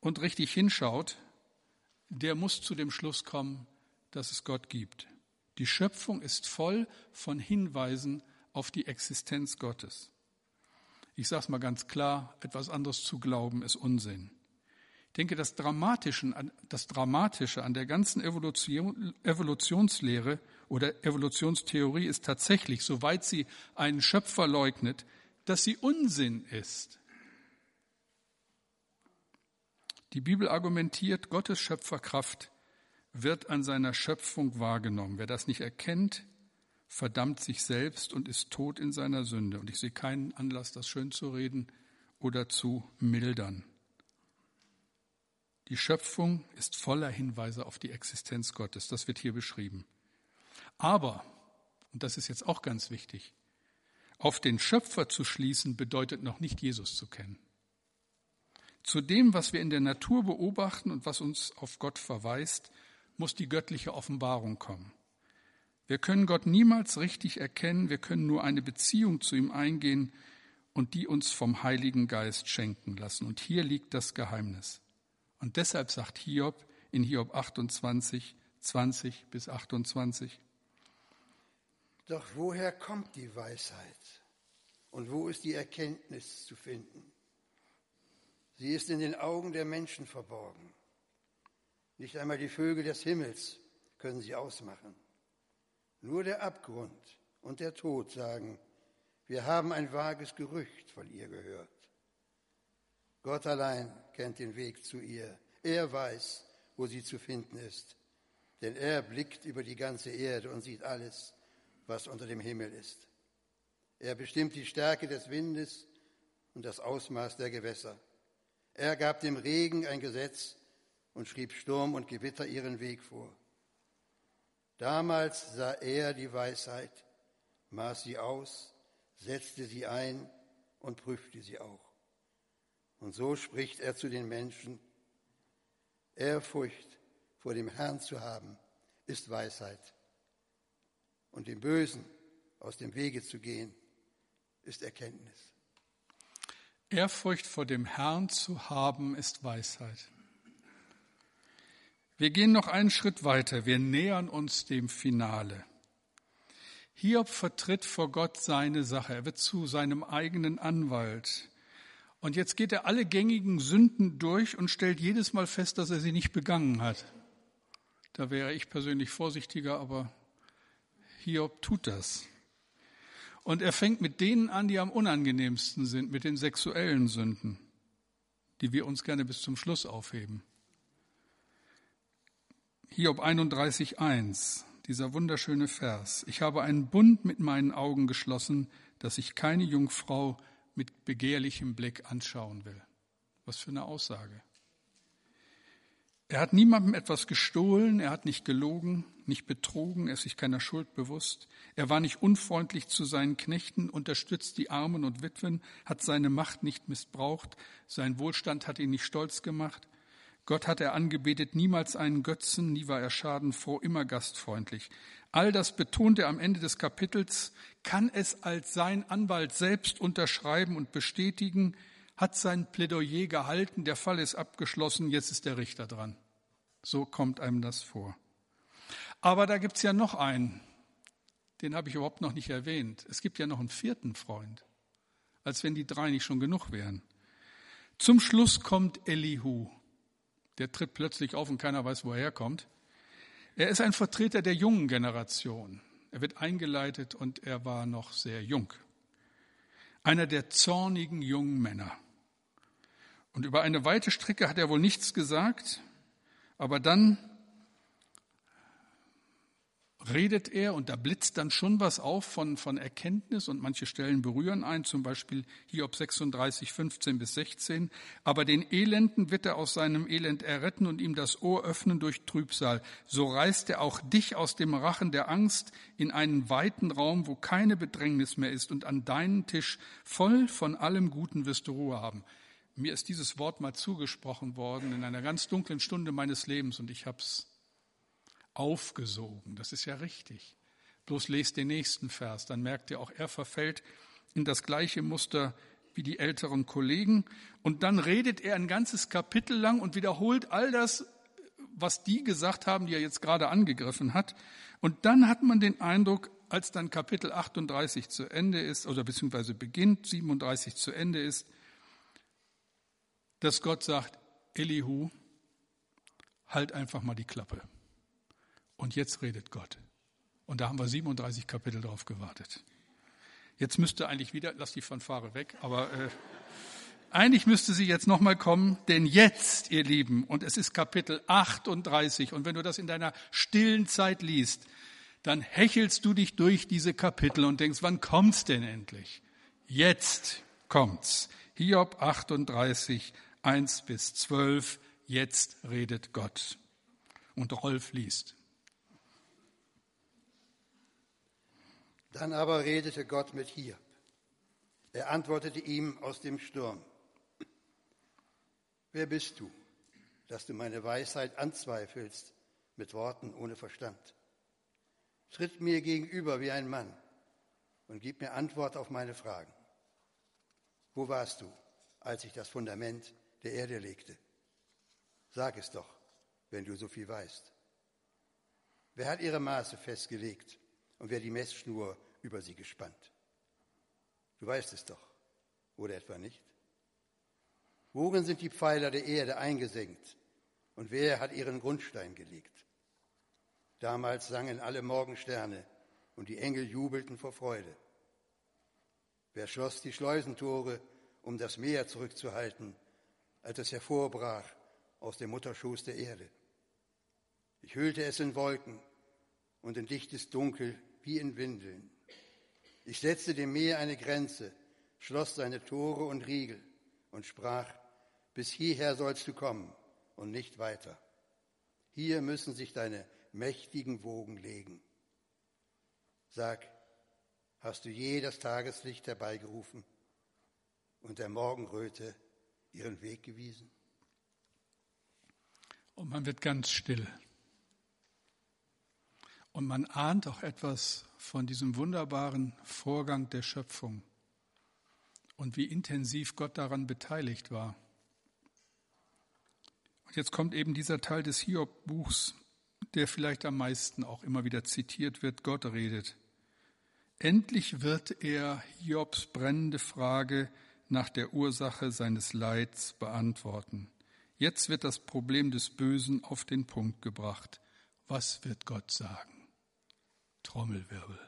und richtig hinschaut, der muss zu dem Schluss kommen, dass es Gott gibt. Die Schöpfung ist voll von Hinweisen auf die Existenz Gottes. Ich sage es mal ganz klar, etwas anderes zu glauben ist Unsinn. Ich denke, das Dramatische, das Dramatische an der ganzen Evolution, Evolutionslehre oder Evolutionstheorie ist tatsächlich, soweit sie einen Schöpfer leugnet, dass sie Unsinn ist. Die Bibel argumentiert, Gottes Schöpferkraft wird an seiner Schöpfung wahrgenommen. Wer das nicht erkennt, verdammt sich selbst und ist tot in seiner Sünde. Und ich sehe keinen Anlass, das schön zu reden oder zu mildern. Die Schöpfung ist voller Hinweise auf die Existenz Gottes. Das wird hier beschrieben. Aber, und das ist jetzt auch ganz wichtig, auf den Schöpfer zu schließen bedeutet noch nicht Jesus zu kennen. Zu dem, was wir in der Natur beobachten und was uns auf Gott verweist, muss die göttliche Offenbarung kommen. Wir können Gott niemals richtig erkennen, wir können nur eine Beziehung zu ihm eingehen und die uns vom Heiligen Geist schenken lassen. Und hier liegt das Geheimnis. Und deshalb sagt Hiob in Hiob 28, 20 bis 28. Doch woher kommt die Weisheit? Und wo ist die Erkenntnis zu finden? Sie ist in den Augen der Menschen verborgen. Nicht einmal die Vögel des Himmels können sie ausmachen. Nur der Abgrund und der Tod sagen, wir haben ein vages Gerücht von ihr gehört. Gott allein kennt den Weg zu ihr. Er weiß, wo sie zu finden ist. Denn er blickt über die ganze Erde und sieht alles, was unter dem Himmel ist. Er bestimmt die Stärke des Windes und das Ausmaß der Gewässer. Er gab dem Regen ein Gesetz und schrieb Sturm und Gewitter ihren Weg vor. Damals sah er die Weisheit, maß sie aus, setzte sie ein und prüfte sie auch. Und so spricht er zu den Menschen, Ehrfurcht vor dem Herrn zu haben, ist Weisheit. Und dem Bösen aus dem Wege zu gehen, ist Erkenntnis. Ehrfurcht vor dem Herrn zu haben, ist Weisheit. Wir gehen noch einen Schritt weiter. Wir nähern uns dem Finale. Hiob vertritt vor Gott seine Sache. Er wird zu seinem eigenen Anwalt. Und jetzt geht er alle gängigen Sünden durch und stellt jedes Mal fest, dass er sie nicht begangen hat. Da wäre ich persönlich vorsichtiger, aber Hiob tut das. Und er fängt mit denen an, die am unangenehmsten sind, mit den sexuellen Sünden, die wir uns gerne bis zum Schluss aufheben. Hiob 31.1, dieser wunderschöne Vers. Ich habe einen Bund mit meinen Augen geschlossen, dass ich keine Jungfrau mit begehrlichem Blick anschauen will. Was für eine Aussage. Er hat niemandem etwas gestohlen, er hat nicht gelogen, nicht betrogen, er ist sich keiner Schuld bewusst. Er war nicht unfreundlich zu seinen Knechten, unterstützt die Armen und Witwen, hat seine Macht nicht missbraucht, sein Wohlstand hat ihn nicht stolz gemacht. Gott hat er angebetet, niemals einen Götzen, nie war er schadenfroh, immer gastfreundlich. All das betont er am Ende des Kapitels, kann es als sein Anwalt selbst unterschreiben und bestätigen, hat sein Plädoyer gehalten, der Fall ist abgeschlossen, jetzt ist der Richter dran. So kommt einem das vor. Aber da gibt's ja noch einen, den habe ich überhaupt noch nicht erwähnt. Es gibt ja noch einen vierten Freund, als wenn die drei nicht schon genug wären. Zum Schluss kommt Elihu. Der tritt plötzlich auf und keiner weiß, woher er kommt. Er ist ein Vertreter der jungen Generation. Er wird eingeleitet und er war noch sehr jung. Einer der zornigen jungen Männer. Und über eine weite Strecke hat er wohl nichts gesagt, aber dann redet er und da blitzt dann schon was auf von, von Erkenntnis und manche Stellen berühren ein, zum Beispiel Hiob 36, 15 bis 16. Aber den Elenden wird er aus seinem Elend erretten und ihm das Ohr öffnen durch Trübsal. So reißt er auch dich aus dem Rachen der Angst in einen weiten Raum, wo keine Bedrängnis mehr ist und an deinen Tisch voll von allem Guten wirst du Ruhe haben. Mir ist dieses Wort mal zugesprochen worden in einer ganz dunklen Stunde meines Lebens und ich habe es aufgesogen. Das ist ja richtig. Bloß lest den nächsten Vers, dann merkt ihr auch, er verfällt in das gleiche Muster wie die älteren Kollegen. Und dann redet er ein ganzes Kapitel lang und wiederholt all das, was die gesagt haben, die er jetzt gerade angegriffen hat. Und dann hat man den Eindruck, als dann Kapitel 38 zu Ende ist, oder beziehungsweise beginnt, 37 zu Ende ist, dass Gott sagt, Elihu, halt einfach mal die Klappe. Und jetzt redet Gott. Und da haben wir 37 Kapitel drauf gewartet. Jetzt müsste eigentlich wieder, lass die Fanfare weg, aber äh, eigentlich müsste sie jetzt nochmal kommen, denn jetzt, ihr Lieben, und es ist Kapitel 38, und wenn du das in deiner stillen Zeit liest, dann hechelst du dich durch diese Kapitel und denkst, wann kommt's denn endlich? Jetzt kommt's. Hiob 38, 1 bis 12, jetzt redet Gott. Und Rolf liest. Dann aber redete Gott mit Hiob. Er antwortete ihm aus dem Sturm. Wer bist du, dass du meine Weisheit anzweifelst mit Worten ohne Verstand? Tritt mir gegenüber wie ein Mann und gib mir Antwort auf meine Fragen. Wo warst du, als ich das Fundament der Erde legte? Sag es doch, wenn du so viel weißt. Wer hat ihre Maße festgelegt und wer die Messschnur über sie gespannt. Du weißt es doch, oder etwa nicht? Worin sind die Pfeiler der Erde eingesenkt und wer hat ihren Grundstein gelegt? Damals sangen alle Morgensterne und die Engel jubelten vor Freude. Wer schloss die Schleusentore, um das Meer zurückzuhalten, als es hervorbrach aus dem Mutterschoß der Erde? Ich hüllte es in Wolken und in dichtes Dunkel wie in Windeln. Ich setzte dem Meer eine Grenze, schloss seine Tore und Riegel und sprach, bis hierher sollst du kommen und nicht weiter. Hier müssen sich deine mächtigen Wogen legen. Sag, hast du je das Tageslicht herbeigerufen und der Morgenröte ihren Weg gewiesen? Und man wird ganz still. Und man ahnt auch etwas von diesem wunderbaren Vorgang der Schöpfung und wie intensiv Gott daran beteiligt war. Und jetzt kommt eben dieser Teil des Hiob-Buchs, der vielleicht am meisten auch immer wieder zitiert wird, Gott redet. Endlich wird er Hiobs brennende Frage nach der Ursache seines Leids beantworten. Jetzt wird das Problem des Bösen auf den Punkt gebracht. Was wird Gott sagen? Trommelwirbel.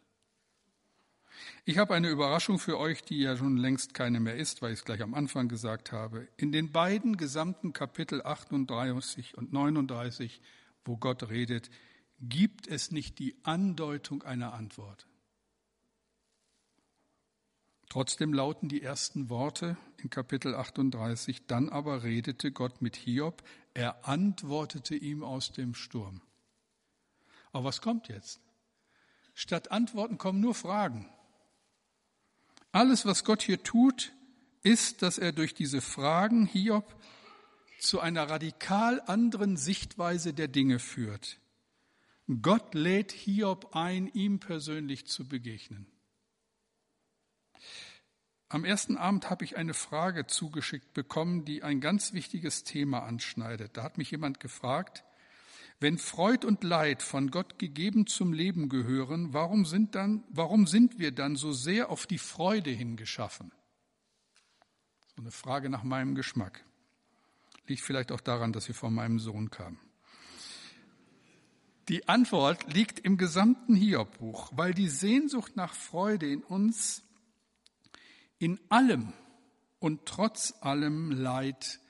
Ich habe eine Überraschung für euch, die ja schon längst keine mehr ist, weil ich es gleich am Anfang gesagt habe. In den beiden gesamten Kapitel 38 und 39, wo Gott redet, gibt es nicht die Andeutung einer Antwort. Trotzdem lauten die ersten Worte in Kapitel 38, dann aber redete Gott mit Hiob, er antwortete ihm aus dem Sturm. Aber was kommt jetzt? Statt Antworten kommen nur Fragen. Alles, was Gott hier tut, ist, dass er durch diese Fragen Hiob zu einer radikal anderen Sichtweise der Dinge führt. Gott lädt Hiob ein, ihm persönlich zu begegnen. Am ersten Abend habe ich eine Frage zugeschickt bekommen, die ein ganz wichtiges Thema anschneidet. Da hat mich jemand gefragt, wenn Freud und Leid von Gott gegeben zum Leben gehören, warum sind, dann, warum sind wir dann so sehr auf die Freude hingeschaffen? So eine Frage nach meinem Geschmack. Liegt vielleicht auch daran, dass sie von meinem Sohn kam. Die Antwort liegt im gesamten Hiob-Buch, weil die Sehnsucht nach Freude in uns in allem und trotz allem Leid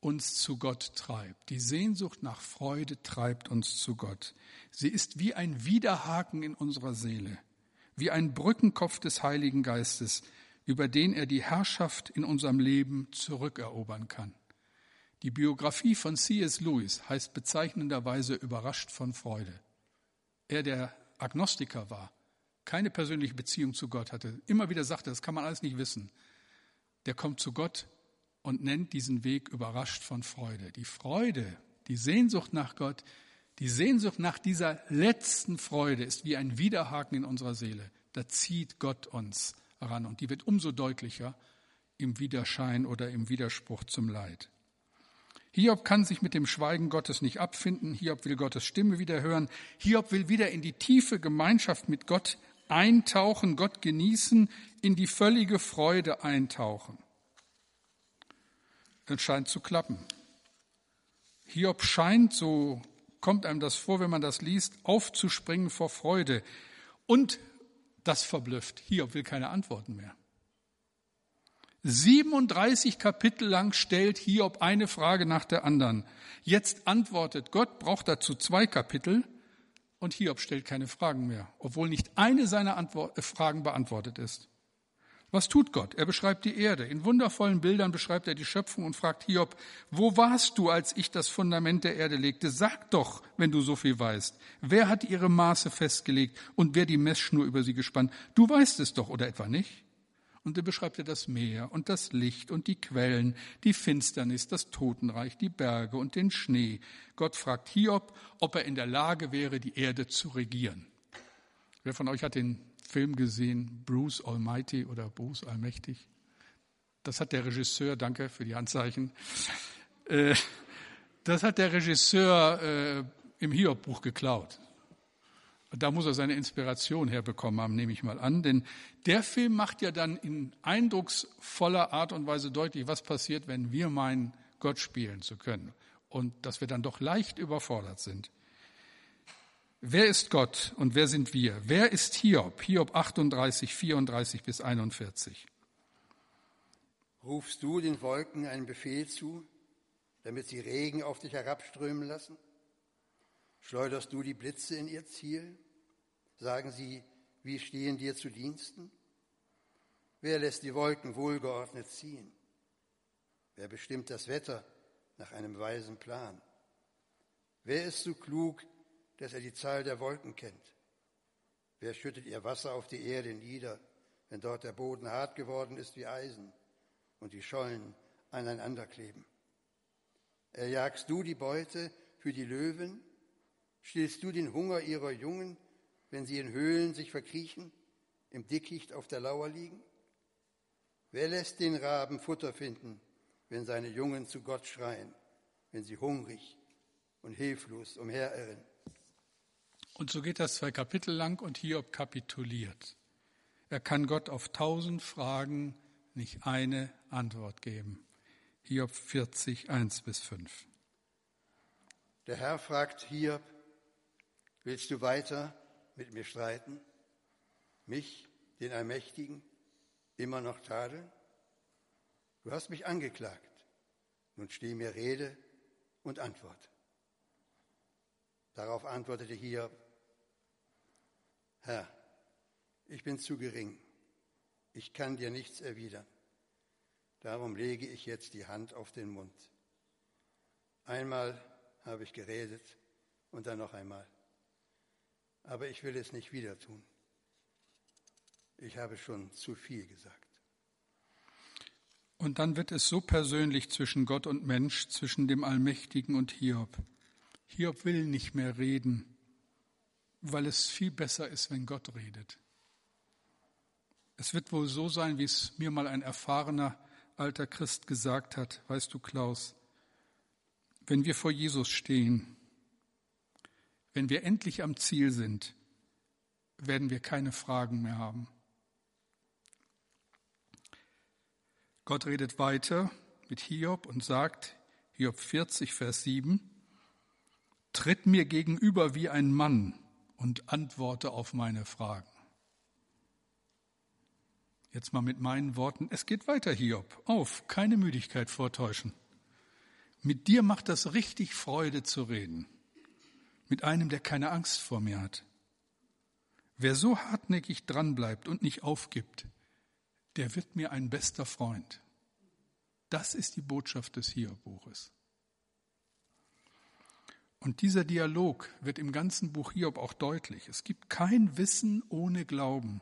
uns zu Gott treibt. Die Sehnsucht nach Freude treibt uns zu Gott. Sie ist wie ein Widerhaken in unserer Seele, wie ein Brückenkopf des Heiligen Geistes, über den er die Herrschaft in unserem Leben zurückerobern kann. Die Biografie von C.S. Lewis heißt bezeichnenderweise überrascht von Freude. Er, der Agnostiker war, keine persönliche Beziehung zu Gott hatte, immer wieder sagte, das kann man alles nicht wissen, der kommt zu Gott und nennt diesen Weg überrascht von Freude. Die Freude, die Sehnsucht nach Gott, die Sehnsucht nach dieser letzten Freude ist wie ein Widerhaken in unserer Seele. Da zieht Gott uns ran und die wird umso deutlicher im Widerschein oder im Widerspruch zum Leid. Hiob kann sich mit dem Schweigen Gottes nicht abfinden. Hiob will Gottes Stimme wieder hören. Hiob will wieder in die tiefe Gemeinschaft mit Gott eintauchen, Gott genießen, in die völlige Freude eintauchen. Es scheint zu klappen. Hiob scheint, so kommt einem das vor, wenn man das liest, aufzuspringen vor Freude. Und das verblüfft. Hiob will keine Antworten mehr. 37 Kapitel lang stellt Hiob eine Frage nach der anderen. Jetzt antwortet Gott, braucht dazu zwei Kapitel und Hiob stellt keine Fragen mehr, obwohl nicht eine seiner Antwort, äh, Fragen beantwortet ist. Was tut Gott? Er beschreibt die Erde. In wundervollen Bildern beschreibt er die Schöpfung und fragt Hiob, wo warst du, als ich das Fundament der Erde legte? Sag doch, wenn du so viel weißt. Wer hat ihre Maße festgelegt und wer die Messschnur über sie gespannt? Du weißt es doch, oder etwa nicht? Und er beschreibt er das Meer und das Licht und die Quellen, die Finsternis, das Totenreich, die Berge und den Schnee. Gott fragt Hiob, ob er in der Lage wäre, die Erde zu regieren. Wer von euch hat den Film gesehen, Bruce Almighty oder Bruce Allmächtig? Das hat der Regisseur, danke für die Handzeichen, äh, das hat der Regisseur äh, im Hiob-Buch geklaut. Da muss er seine Inspiration herbekommen haben, nehme ich mal an. Denn der Film macht ja dann in eindrucksvoller Art und Weise deutlich, was passiert, wenn wir meinen, Gott spielen zu können. Und dass wir dann doch leicht überfordert sind. Wer ist Gott und wer sind wir? Wer ist Hiob? Hiob 38, 34 bis 41. Rufst du den Wolken einen Befehl zu, damit sie Regen auf dich herabströmen lassen? Schleuderst du die Blitze in ihr Ziel? Sagen sie, wir stehen dir zu Diensten? Wer lässt die Wolken wohlgeordnet ziehen? Wer bestimmt das Wetter nach einem weisen Plan? Wer ist so klug, dass er die Zahl der Wolken kennt? Wer schüttet ihr Wasser auf die Erde nieder, wenn dort der Boden hart geworden ist wie Eisen und die Schollen aneinander kleben? Erjagst du die Beute für die Löwen Stillst du den Hunger ihrer Jungen, wenn sie in Höhlen sich verkriechen, im Dickicht auf der Lauer liegen? Wer lässt den Raben Futter finden, wenn seine Jungen zu Gott schreien, wenn sie hungrig und hilflos umherirren? Und so geht das zwei Kapitel lang und Hiob kapituliert. Er kann Gott auf tausend Fragen nicht eine Antwort geben. Hiob 40, 1 bis 5. Der Herr fragt Hiob, Willst du weiter mit mir streiten? Mich, den Allmächtigen, immer noch tadeln? Du hast mich angeklagt. Nun steh mir Rede und Antwort. Darauf antwortete Hiob, Herr, ich bin zu gering. Ich kann dir nichts erwidern. Darum lege ich jetzt die Hand auf den Mund. Einmal habe ich geredet und dann noch einmal aber ich will es nicht wieder tun. Ich habe schon zu viel gesagt. Und dann wird es so persönlich zwischen Gott und Mensch, zwischen dem Allmächtigen und Hiob. Hiob will nicht mehr reden, weil es viel besser ist, wenn Gott redet. Es wird wohl so sein, wie es mir mal ein erfahrener alter Christ gesagt hat, weißt du, Klaus, wenn wir vor Jesus stehen, wenn wir endlich am Ziel sind, werden wir keine Fragen mehr haben. Gott redet weiter mit Hiob und sagt, Hiob 40, Vers 7, Tritt mir gegenüber wie ein Mann und antworte auf meine Fragen. Jetzt mal mit meinen Worten, es geht weiter, Hiob. Auf, keine Müdigkeit vortäuschen. Mit dir macht das richtig Freude zu reden. Mit einem, der keine Angst vor mir hat. Wer so hartnäckig dranbleibt und nicht aufgibt, der wird mir ein bester Freund. Das ist die Botschaft des Hiob-Buches. Und dieser Dialog wird im ganzen Buch Hiob auch deutlich. Es gibt kein Wissen ohne Glauben.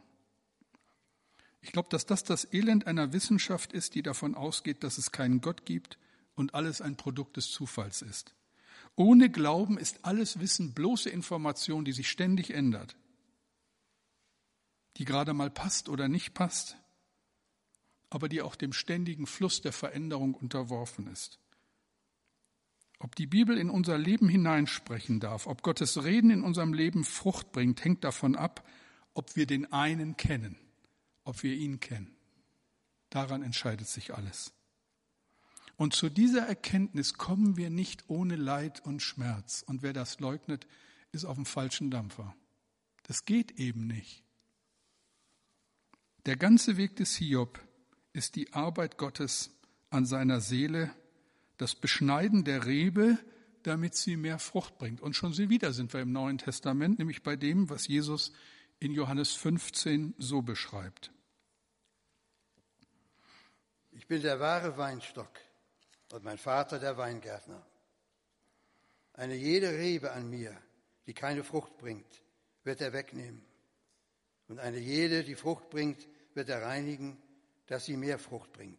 Ich glaube, dass das das Elend einer Wissenschaft ist, die davon ausgeht, dass es keinen Gott gibt und alles ein Produkt des Zufalls ist. Ohne Glauben ist alles Wissen bloße Information, die sich ständig ändert, die gerade mal passt oder nicht passt, aber die auch dem ständigen Fluss der Veränderung unterworfen ist. Ob die Bibel in unser Leben hineinsprechen darf, ob Gottes Reden in unserem Leben Frucht bringt, hängt davon ab, ob wir den einen kennen, ob wir ihn kennen. Daran entscheidet sich alles. Und zu dieser Erkenntnis kommen wir nicht ohne Leid und Schmerz. Und wer das leugnet, ist auf dem falschen Dampfer. Das geht eben nicht. Der ganze Weg des Hiob ist die Arbeit Gottes an seiner Seele das Beschneiden der Rebe, damit sie mehr Frucht bringt. Und schon wieder sind wir im Neuen Testament, nämlich bei dem, was Jesus in Johannes 15 so beschreibt. Ich bin der wahre Weinstock und mein Vater der Weingärtner. Eine jede Rebe an mir, die keine Frucht bringt, wird er wegnehmen. Und eine jede, die Frucht bringt, wird er reinigen, dass sie mehr Frucht bringt.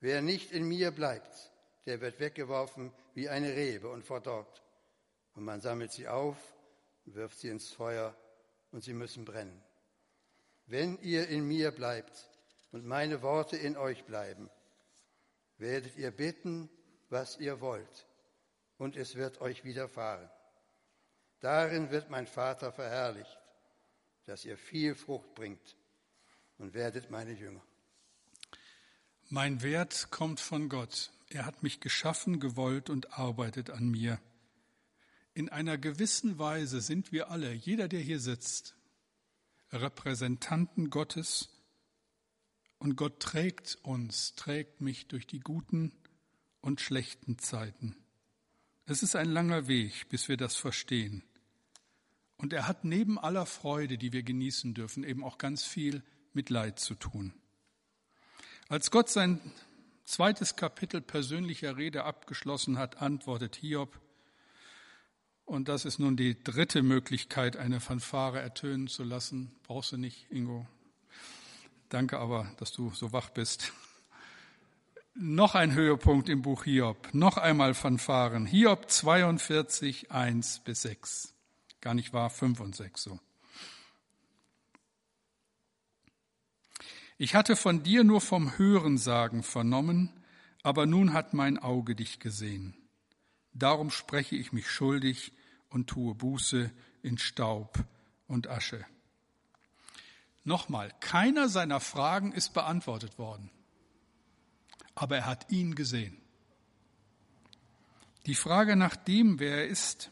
Wer nicht in mir bleibt, der wird weggeworfen wie eine Rebe und verdorrt. Und man sammelt sie auf, wirft sie ins Feuer und sie müssen brennen. Wenn ihr in mir bleibt und meine Worte in euch bleiben, werdet ihr bitten, was ihr wollt, und es wird euch widerfahren. Darin wird mein Vater verherrlicht, dass ihr viel Frucht bringt und werdet meine Jünger. Mein Wert kommt von Gott. Er hat mich geschaffen, gewollt und arbeitet an mir. In einer gewissen Weise sind wir alle, jeder, der hier sitzt, Repräsentanten Gottes und Gott trägt uns, trägt mich durch die guten und schlechten Zeiten. Es ist ein langer Weg, bis wir das verstehen. Und er hat neben aller Freude, die wir genießen dürfen, eben auch ganz viel mit Leid zu tun. Als Gott sein zweites Kapitel persönlicher Rede abgeschlossen hat, antwortet Hiob, und das ist nun die dritte Möglichkeit, eine Fanfare ertönen zu lassen. Brauchst du nicht, Ingo. Danke aber, dass du so wach bist. Noch ein Höhepunkt im Buch Hiob. Noch einmal Fanfaren. Hiob 42, 1 bis 6. Gar nicht wahr, 5 und 6 so. Ich hatte von dir nur vom Hörensagen vernommen, aber nun hat mein Auge dich gesehen. Darum spreche ich mich schuldig und tue Buße in Staub und Asche. Nochmal, keiner seiner Fragen ist beantwortet worden, aber er hat ihn gesehen. Die Frage nach dem, wer er ist,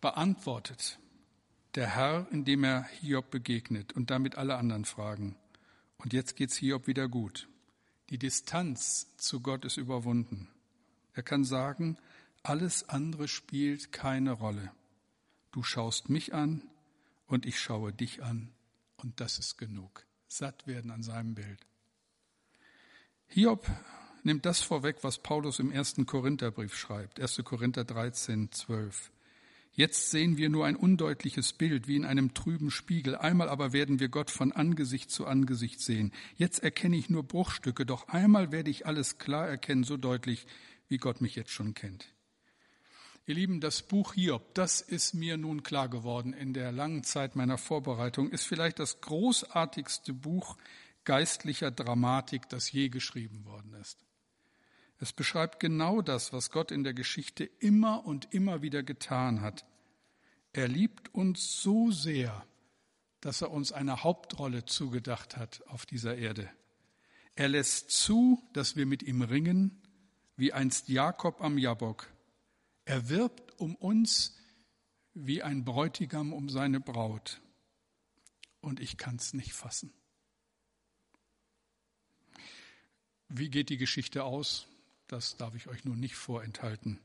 beantwortet der Herr, indem er Hiob begegnet und damit alle anderen Fragen. Und jetzt geht's Hiob wieder gut. Die Distanz zu Gott ist überwunden. Er kann sagen, alles andere spielt keine Rolle. Du schaust mich an und ich schaue dich an und das ist genug. Satt werden an seinem Bild. Hiob nimmt das vorweg, was Paulus im ersten Korintherbrief schreibt. 1. Korinther 13, 12. Jetzt sehen wir nur ein undeutliches Bild wie in einem trüben Spiegel. Einmal aber werden wir Gott von Angesicht zu Angesicht sehen. Jetzt erkenne ich nur Bruchstücke, doch einmal werde ich alles klar erkennen, so deutlich, wie Gott mich jetzt schon kennt. Ihr Lieben, das Buch Hiob, das ist mir nun klar geworden in der langen Zeit meiner Vorbereitung, ist vielleicht das großartigste Buch geistlicher Dramatik, das je geschrieben worden ist. Es beschreibt genau das, was Gott in der Geschichte immer und immer wieder getan hat. Er liebt uns so sehr, dass er uns eine Hauptrolle zugedacht hat auf dieser Erde. Er lässt zu, dass wir mit ihm ringen, wie einst Jakob am Jabok. Er wirbt um uns wie ein Bräutigam um seine Braut. Und ich kann es nicht fassen. Wie geht die Geschichte aus? Das darf ich euch nun nicht vorenthalten.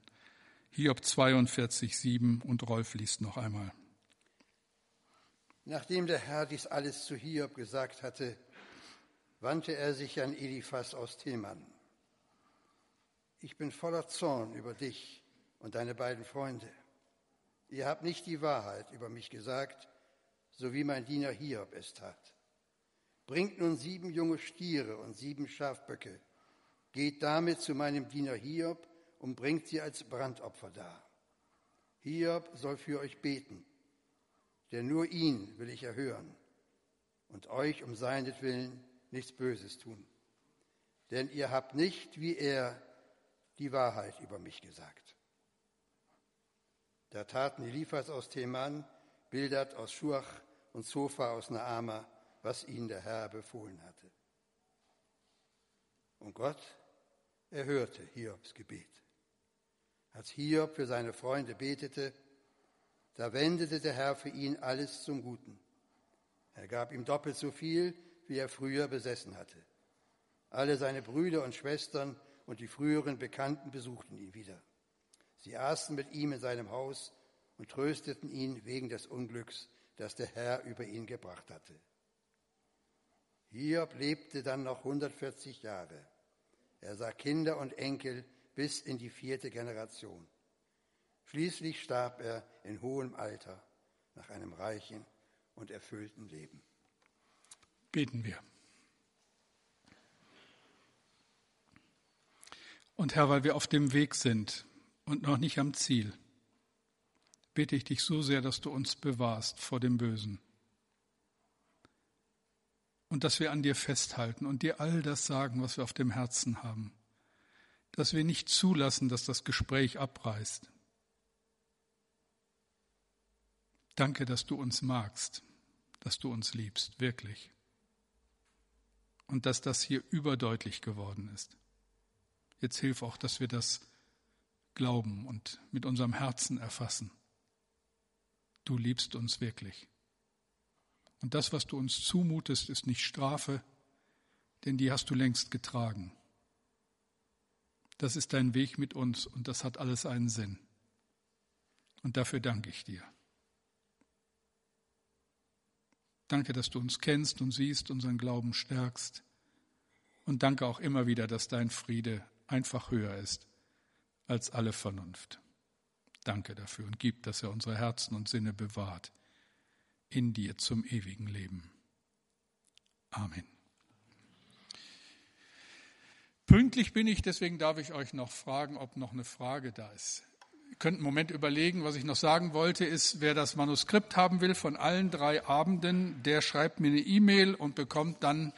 Hiob 42, 7 und Rolf liest noch einmal. Nachdem der Herr dies alles zu Hiob gesagt hatte, wandte er sich an Eliphas aus Theman. Ich bin voller Zorn über dich und deine beiden Freunde. Ihr habt nicht die Wahrheit über mich gesagt, so wie mein Diener Hiob es tat. Bringt nun sieben junge Stiere und sieben Schafböcke, geht damit zu meinem Diener Hiob und bringt sie als Brandopfer dar. Hiob soll für euch beten, denn nur ihn will ich erhören und euch um seinetwillen nichts Böses tun. Denn ihr habt nicht, wie er, die Wahrheit über mich gesagt. Da taten Eliphas aus Theman, Bildert aus Schuach und Sofa aus Naama, was ihnen der Herr befohlen hatte. Und Gott erhörte Hiobs Gebet. Als Hiob für seine Freunde betete, da wendete der Herr für ihn alles zum Guten. Er gab ihm doppelt so viel, wie er früher besessen hatte. Alle seine Brüder und Schwestern und die früheren Bekannten besuchten ihn wieder. Sie aßen mit ihm in seinem Haus und trösteten ihn wegen des Unglücks, das der Herr über ihn gebracht hatte. Hiob lebte dann noch 140 Jahre. Er sah Kinder und Enkel bis in die vierte Generation. Schließlich starb er in hohem Alter nach einem reichen und erfüllten Leben. Beten wir. Und Herr, weil wir auf dem Weg sind und noch nicht am Ziel, bete ich dich so sehr, dass du uns bewahrst vor dem Bösen. Und dass wir an dir festhalten und dir all das sagen, was wir auf dem Herzen haben. Dass wir nicht zulassen, dass das Gespräch abreißt. Danke, dass du uns magst, dass du uns liebst, wirklich. Und dass das hier überdeutlich geworden ist. Jetzt hilf auch, dass wir das glauben und mit unserem Herzen erfassen. Du liebst uns wirklich. Und das, was du uns zumutest, ist nicht Strafe, denn die hast du längst getragen. Das ist dein Weg mit uns und das hat alles einen Sinn. Und dafür danke ich dir. Danke, dass du uns kennst und siehst, unseren Glauben stärkst. Und danke auch immer wieder, dass dein Friede einfach höher ist als alle Vernunft. Danke dafür und gib, dass er unsere Herzen und Sinne bewahrt in dir zum ewigen Leben. Amen. Pünktlich bin ich, deswegen darf ich euch noch fragen, ob noch eine Frage da ist. Ihr könnt einen Moment überlegen, was ich noch sagen wollte, ist, wer das Manuskript haben will von allen drei Abenden, der schreibt mir eine E-Mail und bekommt dann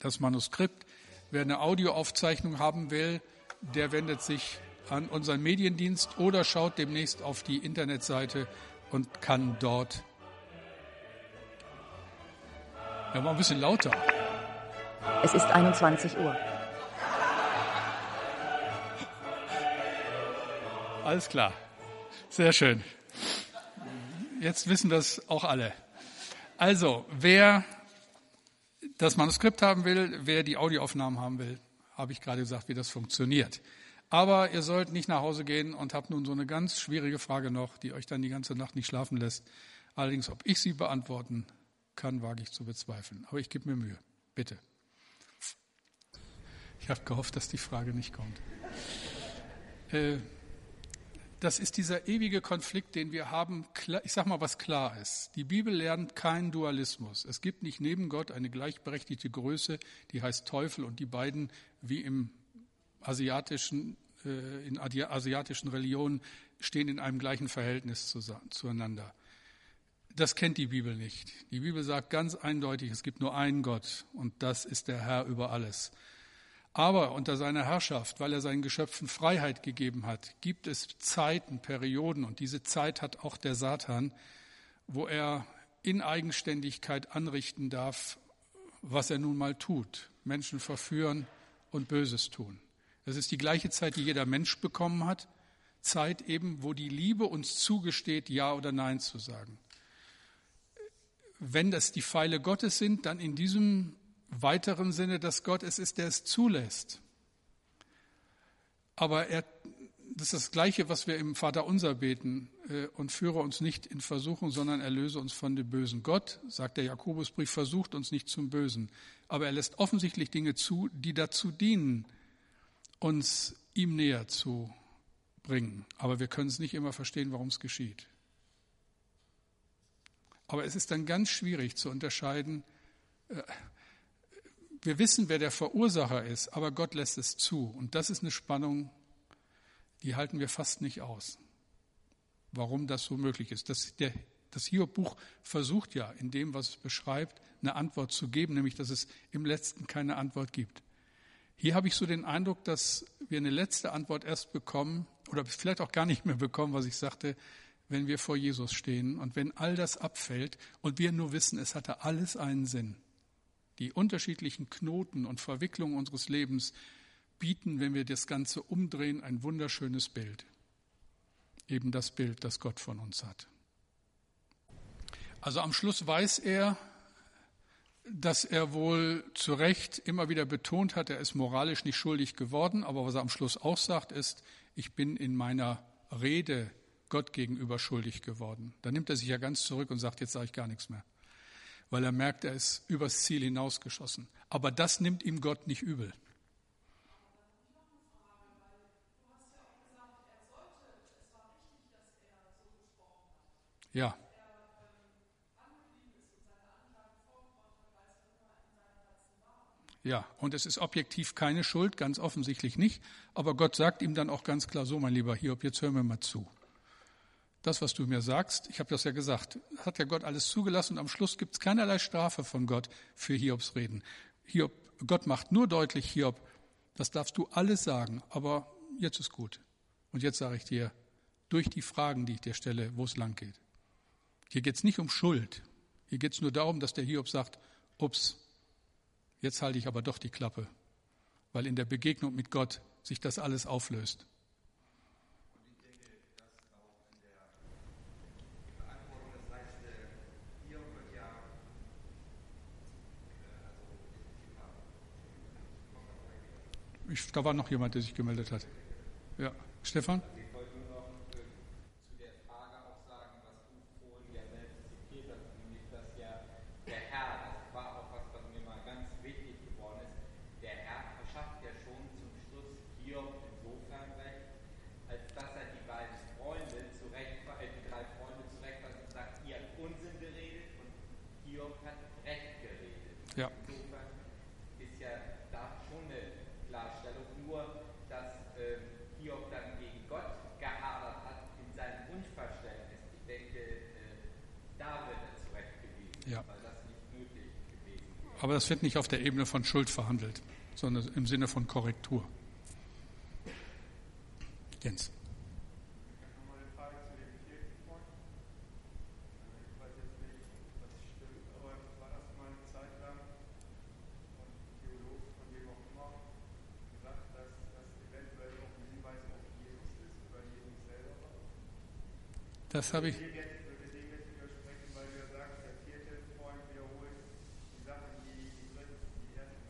das Manuskript. Wer eine Audioaufzeichnung haben will, der wendet sich an unseren Mediendienst oder schaut demnächst auf die Internetseite und kann dort ja, mal ein bisschen lauter. Es ist 21 Uhr. Alles klar. Sehr schön. Jetzt wissen das auch alle. Also, wer das Manuskript haben will, wer die Audioaufnahmen haben will, habe ich gerade gesagt, wie das funktioniert. Aber ihr sollt nicht nach Hause gehen und habt nun so eine ganz schwierige Frage noch, die euch dann die ganze Nacht nicht schlafen lässt. Allerdings, ob ich sie beantworten kann, wage ich zu bezweifeln. Aber ich gebe mir Mühe. Bitte. Ich habe gehofft, dass die Frage nicht kommt. Äh, das ist dieser ewige Konflikt, den wir haben. Ich sage mal, was klar ist. Die Bibel lernt keinen Dualismus. Es gibt nicht neben Gott eine gleichberechtigte Größe, die heißt Teufel und die beiden wie im asiatischen, äh, in asiatischen Religionen stehen in einem gleichen Verhältnis zueinander. Das kennt die Bibel nicht. Die Bibel sagt ganz eindeutig, es gibt nur einen Gott und das ist der Herr über alles. Aber unter seiner Herrschaft, weil er seinen Geschöpfen Freiheit gegeben hat, gibt es Zeiten, Perioden, und diese Zeit hat auch der Satan, wo er in Eigenständigkeit anrichten darf, was er nun mal tut. Menschen verführen und Böses tun. Das ist die gleiche Zeit, die jeder Mensch bekommen hat. Zeit eben, wo die Liebe uns zugesteht, Ja oder Nein zu sagen. Wenn das die Pfeile Gottes sind, dann in diesem weiteren Sinne, dass Gott es ist, der es zulässt. Aber er, das ist das Gleiche, was wir im Vater unser beten, äh, und führe uns nicht in Versuchung, sondern erlöse uns von dem Bösen. Gott, sagt der Jakobusbrief, versucht uns nicht zum Bösen. Aber er lässt offensichtlich Dinge zu, die dazu dienen, uns ihm näher zu bringen. Aber wir können es nicht immer verstehen, warum es geschieht. Aber es ist dann ganz schwierig zu unterscheiden. Äh, wir wissen, wer der Verursacher ist, aber Gott lässt es zu. Und das ist eine Spannung, die halten wir fast nicht aus. Warum das so möglich ist. Das, das Hiob-Buch versucht ja, in dem, was es beschreibt, eine Antwort zu geben, nämlich dass es im letzten keine Antwort gibt. Hier habe ich so den Eindruck, dass wir eine letzte Antwort erst bekommen oder vielleicht auch gar nicht mehr bekommen, was ich sagte, wenn wir vor Jesus stehen und wenn all das abfällt und wir nur wissen, es hatte alles einen Sinn. Die unterschiedlichen Knoten und Verwicklungen unseres Lebens bieten, wenn wir das Ganze umdrehen, ein wunderschönes Bild. Eben das Bild, das Gott von uns hat. Also am Schluss weiß er, dass er wohl zu Recht immer wieder betont hat, er ist moralisch nicht schuldig geworden, aber was er am Schluss auch sagt, ist, ich bin in meiner Rede Gott gegenüber schuldig geworden. Da nimmt er sich ja ganz zurück und sagt, jetzt sage ich gar nichts mehr, weil er merkt, er ist übers Ziel hinausgeschossen. Aber das nimmt ihm Gott nicht übel. Ja. Ja, und es ist objektiv keine Schuld, ganz offensichtlich nicht. Aber Gott sagt ihm dann auch ganz klar so, mein lieber Hiob, jetzt hör mir mal zu. Das, was du mir sagst, ich habe das ja gesagt, hat ja Gott alles zugelassen und am Schluss gibt es keinerlei Strafe von Gott für Hiobs Reden. Hiob, Gott macht nur deutlich, Hiob, das darfst du alles sagen, aber jetzt ist gut. Und jetzt sage ich dir, durch die Fragen, die ich dir stelle, wo es lang geht. Hier geht es nicht um Schuld. Hier geht es nur darum, dass der Hiob sagt, ups, Jetzt halte ich aber doch die Klappe, weil in der Begegnung mit Gott sich das alles auflöst. Ich, da war noch jemand, der sich gemeldet hat. Ja, Stefan? Aber das wird nicht auf der Ebene von Schuld verhandelt, sondern im Sinne von Korrektur. Jens. Das habe ich.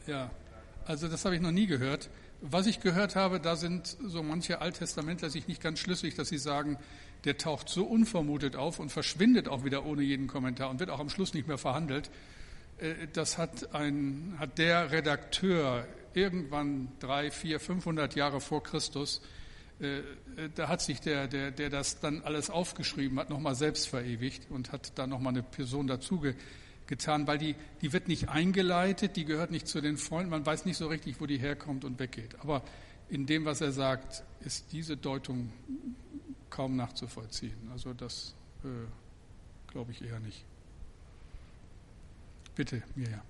Ja, also das habe ich noch nie gehört. Was ich gehört habe, da sind so manche Alttestamentler sich nicht ganz schlüssig, dass sie sagen, der taucht so unvermutet auf und verschwindet auch wieder ohne jeden Kommentar und wird auch am Schluss nicht mehr verhandelt. Äh, das hat, ein, hat der Redakteur irgendwann drei, vier, 500 Jahre vor Christus, äh, da hat sich der, der, der das dann alles aufgeschrieben hat, nochmal selbst verewigt und hat da nochmal eine Person dazuge getan, weil die, die wird nicht eingeleitet, die gehört nicht zu den Freunden, man weiß nicht so richtig, wo die herkommt und weggeht. Aber in dem, was er sagt, ist diese Deutung kaum nachzuvollziehen. Also das äh, glaube ich eher nicht. Bitte, Mirja.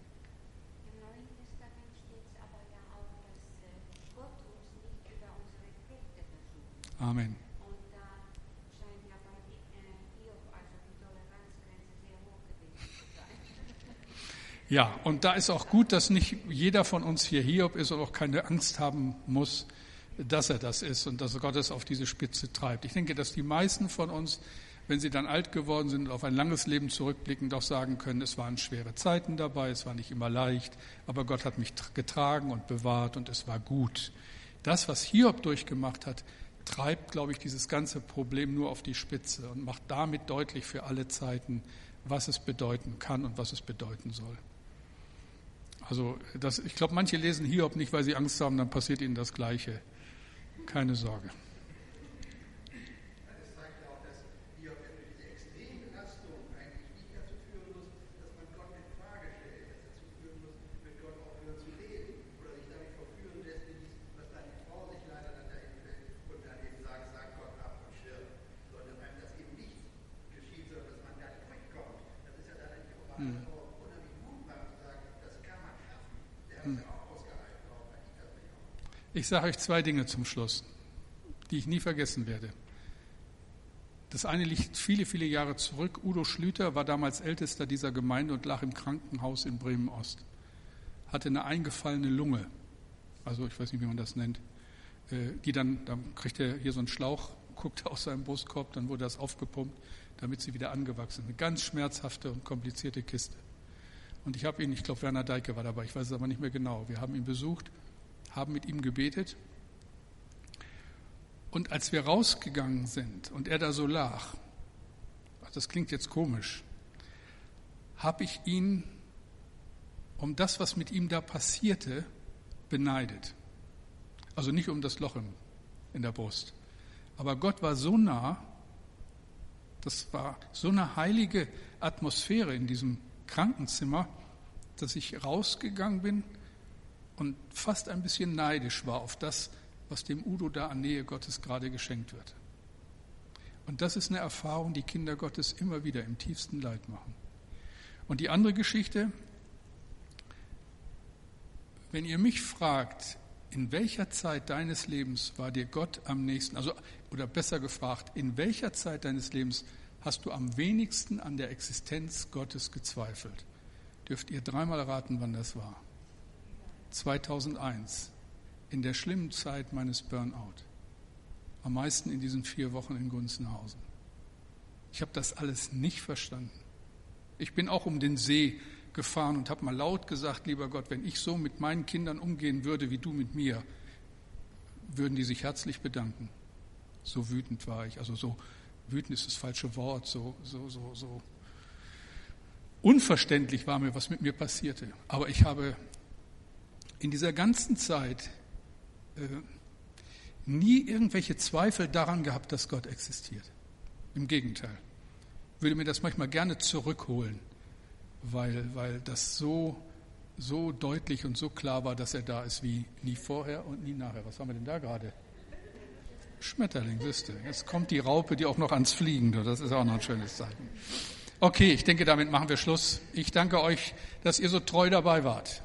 Amen. Ja, und da ist auch gut, dass nicht jeder von uns hier Hiob ist und auch keine Angst haben muss, dass er das ist und dass Gott es auf diese Spitze treibt. Ich denke, dass die meisten von uns, wenn sie dann alt geworden sind und auf ein langes Leben zurückblicken, doch sagen können, es waren schwere Zeiten dabei, es war nicht immer leicht, aber Gott hat mich getragen und bewahrt und es war gut. Das, was Hiob durchgemacht hat, treibt, glaube ich, dieses ganze Problem nur auf die Spitze und macht damit deutlich für alle Zeiten, was es bedeuten kann und was es bedeuten soll. Also das, ich glaube, manche lesen Hiob nicht, weil sie Angst haben, dann passiert ihnen das Gleiche. Keine Sorge. Es Ich sage euch zwei Dinge zum Schluss, die ich nie vergessen werde. Das eine liegt viele, viele Jahre zurück. Udo Schlüter war damals Ältester dieser Gemeinde und lag im Krankenhaus in Bremen-Ost. Hatte eine eingefallene Lunge, also ich weiß nicht, wie man das nennt, äh, die dann, dann kriegt er hier so einen Schlauch, guckt aus seinem Brustkorb, dann wurde das aufgepumpt, damit sie wieder angewachsen. Eine ganz schmerzhafte und komplizierte Kiste. Und ich habe ihn, ich glaube, Werner Deike war dabei, ich weiß es aber nicht mehr genau. Wir haben ihn besucht, haben mit ihm gebetet. Und als wir rausgegangen sind und er da so lag, das klingt jetzt komisch, habe ich ihn um das, was mit ihm da passierte, beneidet. Also nicht um das Loch in der Brust. Aber Gott war so nah, das war so eine heilige Atmosphäre in diesem Krankenzimmer, dass ich rausgegangen bin und fast ein bisschen neidisch war auf das, was dem Udo da an Nähe Gottes gerade geschenkt wird. Und das ist eine Erfahrung, die Kinder Gottes immer wieder im tiefsten Leid machen. Und die andere Geschichte, wenn ihr mich fragt, in welcher Zeit deines Lebens war dir Gott am nächsten, also oder besser gefragt, in welcher Zeit deines Lebens hast du am wenigsten an der Existenz Gottes gezweifelt? Dürft ihr dreimal raten, wann das war? 2001, in der schlimmen Zeit meines Burnout. Am meisten in diesen vier Wochen in Gunzenhausen. Ich habe das alles nicht verstanden. Ich bin auch um den See gefahren und habe mal laut gesagt, lieber Gott, wenn ich so mit meinen Kindern umgehen würde wie du mit mir, würden die sich herzlich bedanken. So wütend war ich, also so wütend ist das falsche Wort, so, so, so, so unverständlich war mir, was mit mir passierte. Aber ich habe in dieser ganzen Zeit äh, nie irgendwelche Zweifel daran gehabt, dass Gott existiert. Im Gegenteil. Ich würde mir das manchmal gerne zurückholen, weil, weil das so, so deutlich und so klar war, dass er da ist wie nie vorher und nie nachher. Was haben wir denn da gerade? Schmetterling, wüsste. Jetzt kommt die Raupe, die auch noch ans Fliegen. Das ist auch noch ein schönes Zeichen. Okay, ich denke, damit machen wir Schluss. Ich danke euch, dass ihr so treu dabei wart.